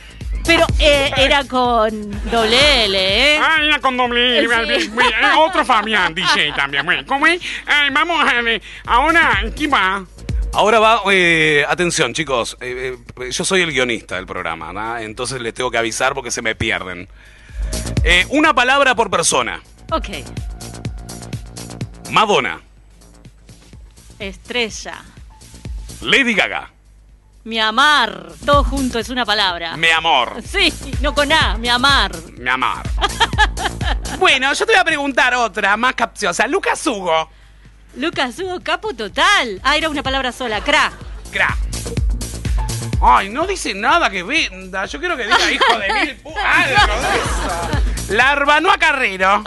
Pero eh, era con doble L, ¿eh? Ah, era con doble L. Sí. Eh, Otro Fabián, DJ también. Bueno, ¿cómo es? Ay, vamos a ver. Ahora, ¿qué va? Ahora va, eh, atención chicos, eh, eh, yo soy el guionista del programa, ¿no? entonces les tengo que avisar porque se me pierden. Eh, una palabra por persona. Ok, Madonna, estrella. Lady Gaga, Mi amar, todo junto es una palabra. mi amor, Sí, no con A, mi amar. mi amor. Bueno, yo te voy a preguntar otra, más capciosa. Lucas Hugo. Lucas Hugo, capo total. Ah, era una palabra sola, cra. Cra. Ay, no dice nada que venda. Yo quiero que diga hijo de mil pu- algo de eso. Larbanua Carrero.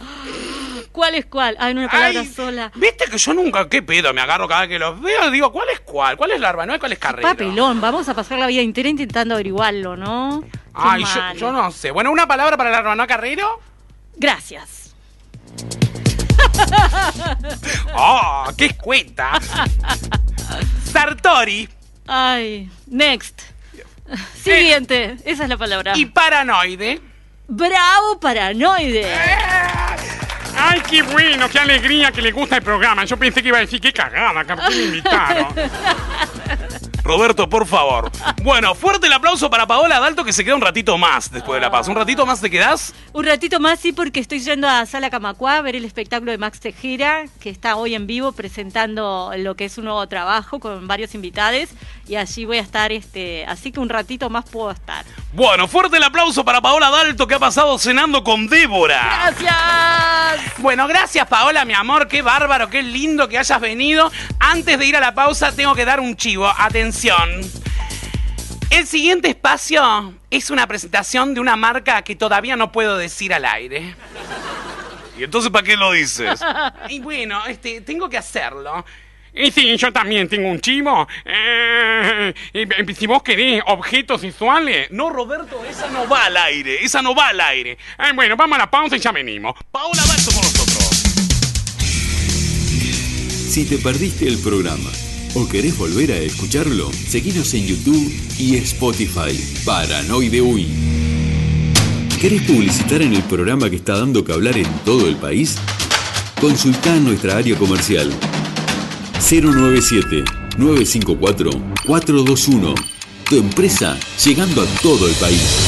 ¿Cuál es cuál? Ay, no, una palabra sola. Viste que yo nunca, qué pedo, me agarro cada vez que los veo, digo, ¿cuál es cuál? ¿Cuál es larva? ¿No cuál es carrera? Papelón, vamos a pasar la vida entera intentando averiguarlo, ¿no? Qué Ay, yo, no sé. Bueno, una palabra para la hermana Carrero. Gracias. ¡Oh, qué escueta! Sartori. Ay, next. Siguiente, esa es la palabra. Y paranoide. Bravo, paranoide. Ay, qué bueno, qué alegría que le gusta el programa. Yo pensé que iba a decir qué cagada, que me invitaron. Roberto, por favor. Bueno, fuerte el aplauso para Paola Dalto que se queda un ratito más después de la pausa. ¿Un ratito más te quedás? Un ratito más, sí, porque estoy yendo a Sala Camacuá a ver el espectáculo de Max Tejera, que está hoy en vivo presentando lo que es un nuevo trabajo con varios invitados. Y allí voy a estar, este, así que un ratito más puedo estar. Bueno, fuerte el aplauso para Paola Dalto que ha pasado cenando con Débora. ¡Gracias! Bueno, gracias Paola, mi amor, qué bárbaro, qué lindo que hayas venido. Antes de ir a la pausa tengo que dar un chivo, atención. El siguiente espacio es una presentación de una marca que todavía no puedo decir al aire. ¿Y entonces para qué lo dices? Y bueno, este, tengo que hacerlo. Y sí, yo también tengo un chivo. Eh, y- si vos querés objetos sexuales. No, Roberto, esa no va al aire. Esa no va al aire. Eh, bueno, vamos a la pausa y ya venimos. Paola Dalto con nosotros. Si te perdiste el programa o querés volver a escucharlo, seguinos en YouTube y Spotify. Paranoide Uy. ¿Querés publicitar en el programa que está dando que hablar en todo el país? Consultá nuestra área comercial 097-954-421. Tu empresa llegando a todo el país.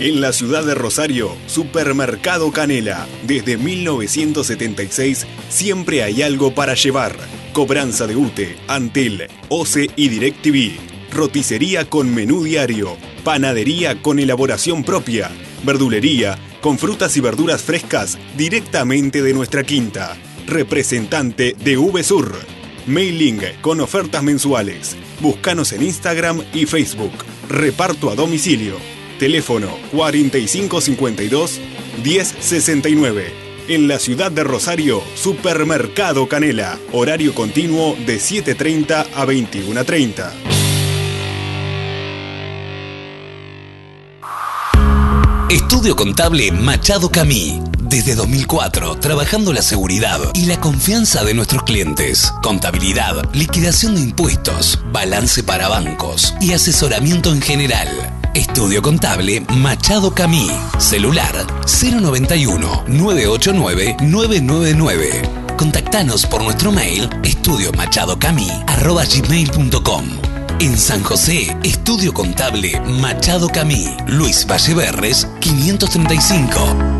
En la ciudad de Rosario, Supermercado Canela. Desde 1976 siempre hay algo para llevar. Cobranza de UTE, Antel, OCE y DirecTV. Roticería con menú diario. Panadería con elaboración propia. Verdulería con frutas y verduras frescas directamente de nuestra quinta. Representante de VSUR. Mailing con ofertas mensuales. Búscanos en Instagram y Facebook. Reparto a domicilio. Teléfono 4552 1069. En la ciudad de Rosario, Supermercado Canela. Horario continuo de 7.30 a 21.30. Estudio Contable Machado Camí. Desde 2004, trabajando la seguridad y la confianza de nuestros clientes. Contabilidad, liquidación de impuestos, balance para bancos y asesoramiento en general. Estudio Contable Machado Camí. Celular 091-989-999. Contactanos por nuestro mail estudiomachadocamí.com. En San José, Estudio Contable Machado Camí. Luis Valleverres, 535.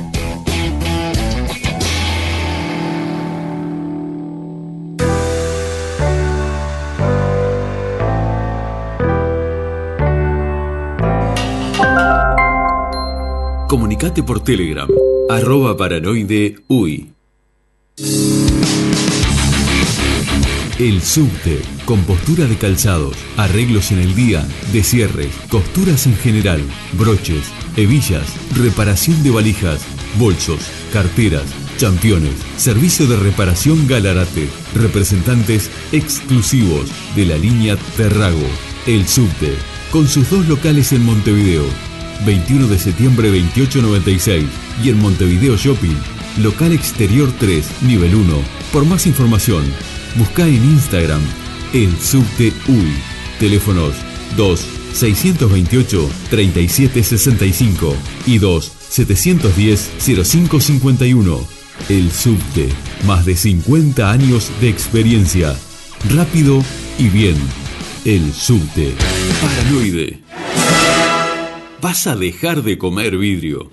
Por Telegram. El subte, con postura de calzados, arreglos en el día, descierres, costuras en general, broches, hebillas, reparación de valijas, bolsos, carteras, Championes, servicio de reparación Galarate, representantes exclusivos de la línea Terrago, el subte, con sus dos locales en Montevideo, 21 de septiembre 2896 y en Montevideo Shopping, local exterior 3, nivel 1. Por más información, busca en Instagram el subte UI. Teléfonos 2 628 3765 y 2 710 0551. El subte, más de 50 años de experiencia. Rápido y bien. El subte. Paranoide vas a dejar de comer vidrio.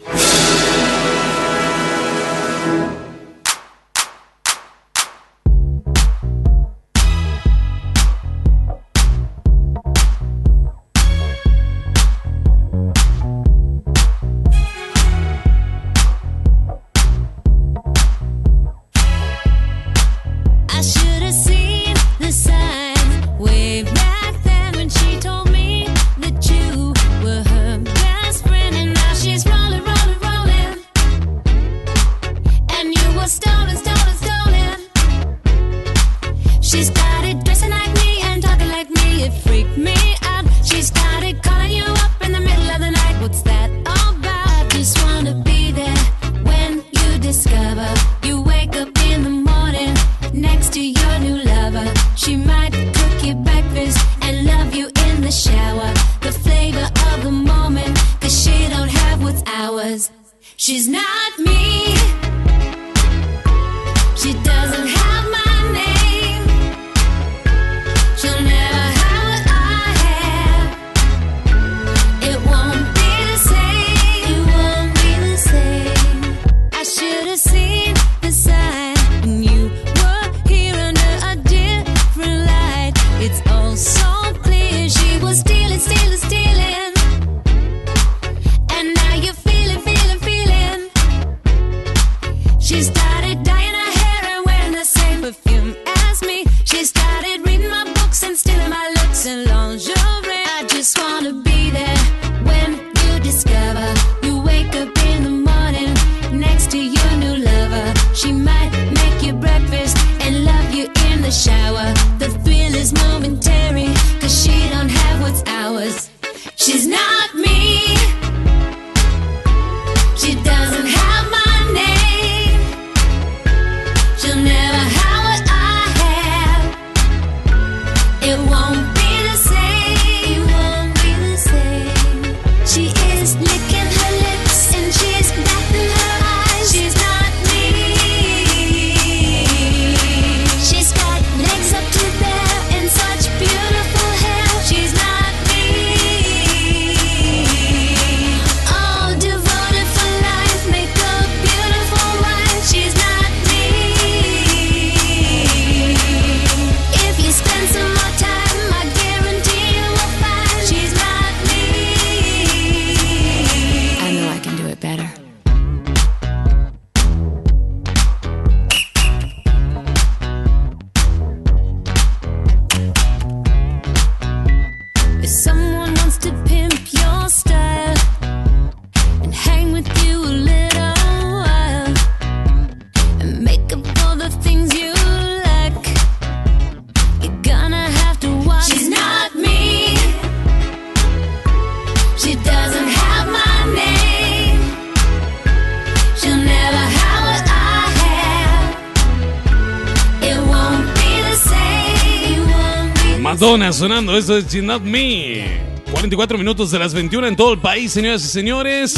sonando esto es It's Not Me. 44 minutos de las 21 en todo el país, señoras y señores.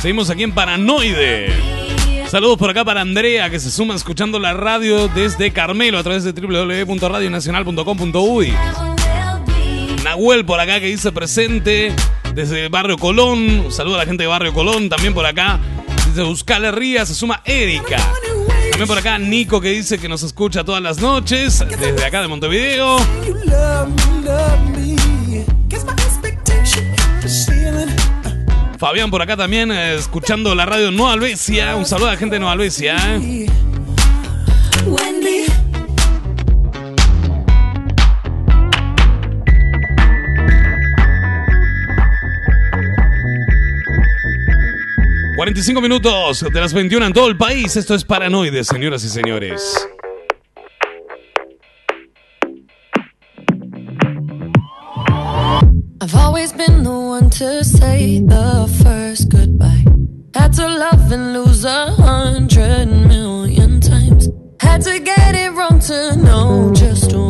Seguimos aquí en Paranoide. Saludos por acá para Andrea, que se suma escuchando la radio desde Carmelo a través de www.radionacional.com.uy. Nahuel por acá que dice presente desde Barrio Colón. Un saludo a la gente de Barrio Colón también por acá. Desde Euskal Herria se suma Erika. También por acá Nico que dice que nos escucha todas las noches desde acá de Montevideo. Fabián por acá también eh, escuchando la radio Nueva Albesia. Un saludo a la gente de Nueva Albesia. ¿eh? 45 minutos de las 21 en todo el país. Esto es Paranoide, señoras y señores. I've always been the one to say the first goodbye. Had to love and lose a hundred million times. Had to get it wrong to know just what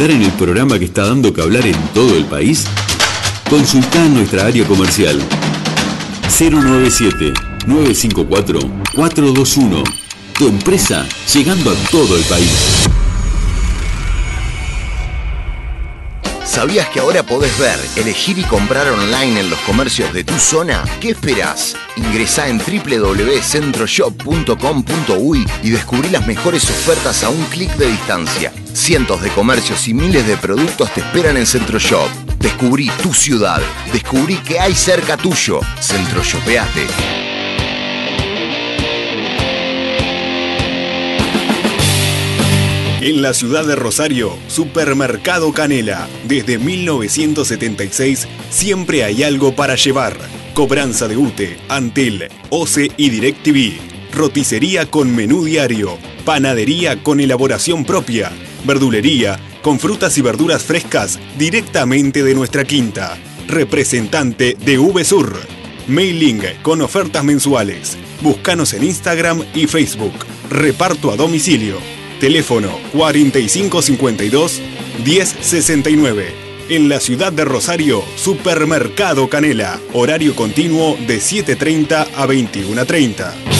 ¿Querés publicitar en el programa que está dando que hablar en todo el país? Consultá nuestra área comercial 097-954-421. Tu empresa llegando a todo el país. ¿Sabías que ahora podés ver, elegir y comprar online en los comercios de tu zona? ¿Qué esperás? Ingresá en www.centroshop.com.uy y descubrí las mejores ofertas a un clic de distancia. Cientos de comercios y miles de productos te esperan en Centroshop. Descubrí tu ciudad. Descubrí que hay cerca tuyo. Centroshopeate. En la ciudad de Rosario, Supermercado Canela. Desde 1976 siempre hay algo para llevar. Cobranza de UTE, Antel, OCE y DirecTV. Roticería con menú diario. Panadería con elaboración propia. Verdulería con frutas y verduras frescas directamente de nuestra quinta. Representante de VSUR. Mailing con ofertas mensuales. Búscanos en Instagram y Facebook. Reparto a domicilio. Teléfono 4552-1069. En la ciudad de Rosario, Supermercado Canela. Horario continuo de 7.30 a 21.30.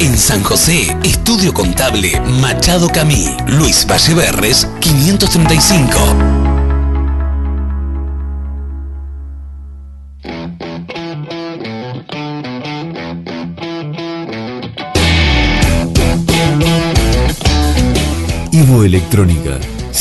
En San José, Estudio Contable Machado Camí. Luis Valleverres, 535. Ivo Electrónica,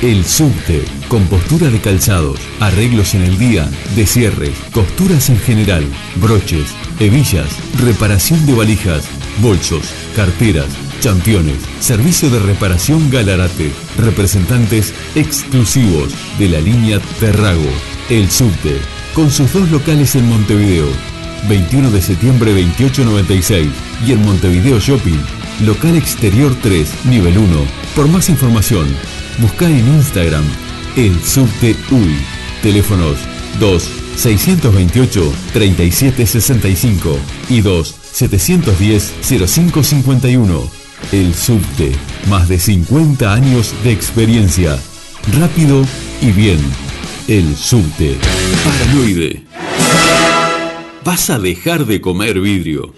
El subte, compostura de calzados, arreglos en el día, descierres, costuras en general, broches, hebillas, reparación de valijas, bolsos, carteras, championes, servicio de reparación Galarate, representantes exclusivos de la línea Terrago. El subte, con sus dos locales en Montevideo, 21 de septiembre 2896 y en Montevideo Shopping, local exterior 3, nivel 1. Por más información, Busca en Instagram el subte UI. Teléfonos 2 628 3765 y 2 710 0551. El subte, más de 50 años de experiencia. Rápido y bien. El subte. Paranoide. Vas a dejar de comer vidrio.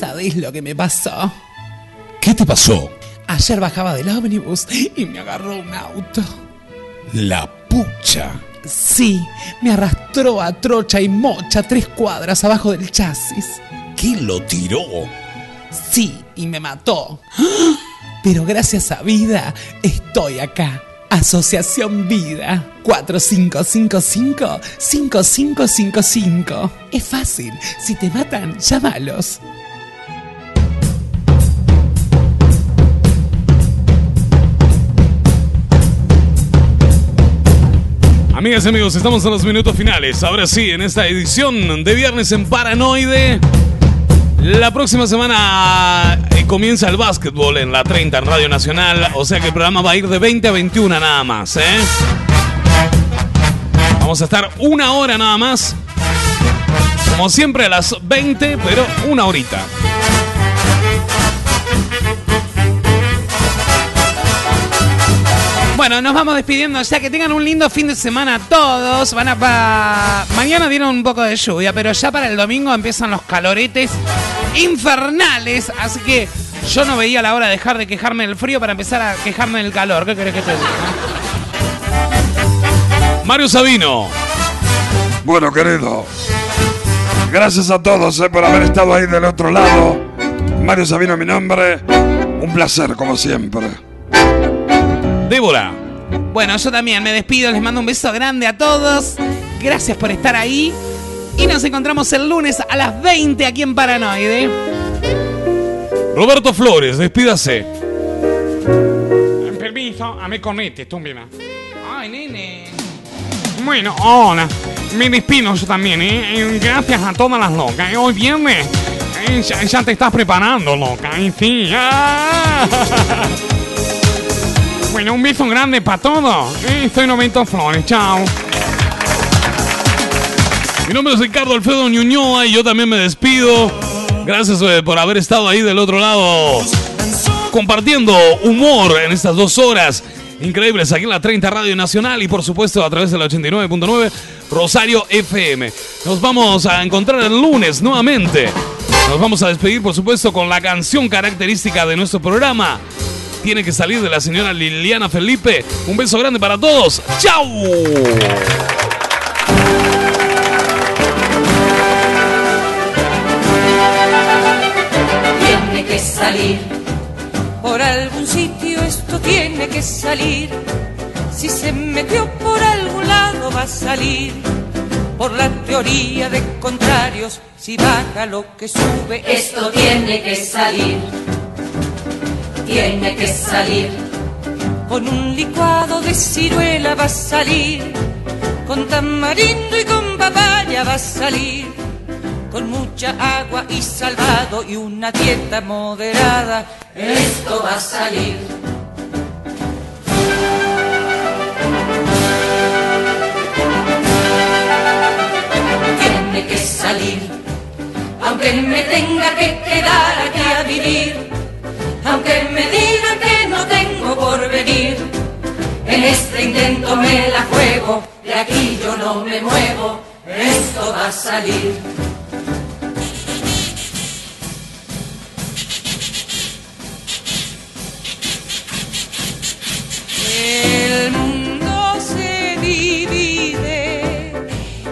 No sabéis lo que me pasó. ¿Qué te pasó? Ayer bajaba del ómnibus y me agarró un auto. La pucha. Sí, me arrastró a trocha y mocha tres cuadras abajo del chasis. ¿Quién lo tiró? Sí, y me mató. Pero gracias a vida estoy acá. Asociación Vida 4555-5555. Es fácil, si te matan, llámalos. Amigas y amigos, estamos en los minutos finales. Ahora sí, en esta edición de Viernes en Paranoide. La próxima semana eh, comienza el básquetbol en la 30 en Radio Nacional. O sea que el programa va a ir de 20 a 21 nada más, ¿eh? Vamos a estar una hora nada más. Como siempre a las 20, pero una horita. Bueno, nos vamos despidiendo ya que tengan un lindo fin de semana todos. Van a pa- mañana dieron un poco de lluvia, pero ya para el domingo empiezan los caloretes infernales, así que yo no veía la hora de dejar de quejarme del frío para empezar a quejarme del calor. ¿Qué querés que te diga? Mario Sabino. Bueno, querido. Gracias a todos eh, por haber estado ahí del otro lado. Mario Sabino, mi nombre. Un placer, como siempre. Débora. Bueno, yo también me despido, les mando un beso grande a todos. Gracias por estar ahí. Y nos encontramos el lunes a las 20 aquí en Paranoide. Roberto Flores, despídase. Permiso, a me conecte, tú mira. Ay, nene. Bueno, hola. Me despido yo también, ¿eh? Eh, Gracias a todas las locas. ¿eh? Hoy viernes. eh, ya, ya te estás preparando, loca. ¿eh? Sí. ¡Ah! Un beso grande para todos. ¿eh? Soy Novento Flores. Chao. Mi nombre es Ricardo Alfredo Ñuñoa y yo también me despido. Gracias eh, por haber estado ahí del otro lado compartiendo humor en estas dos horas. increíbles aquí en la 30 Radio Nacional y por supuesto a través de la 89.9 Rosario FM. Nos vamos a encontrar el lunes nuevamente. Nos vamos a despedir por supuesto con la canción característica de nuestro programa. Tiene que salir de la señora Liliana Felipe. Un beso grande para todos. ¡Chao! tiene que salir. Por algún sitio esto tiene que salir. Si se metió por algún lado va a salir. Por la teoría de contrarios, si baja lo que sube, Esto tiene que salir. Tiene que salir. Con un licuado de ciruela va a salir. Con tamarindo y con papaya va a salir. Con mucha agua y salvado y una dieta moderada. Esto va a salir. Tiene que salir. Aunque me tenga que quedar aquí a vivir. Aunque me digan que no tengo por venir. En este intento me la juego. De aquí yo no me muevo. Esto va a salir. El mundo se divide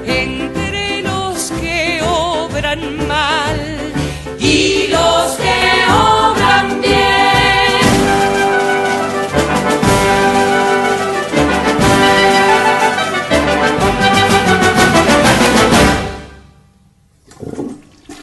entre los que obran mal Y los que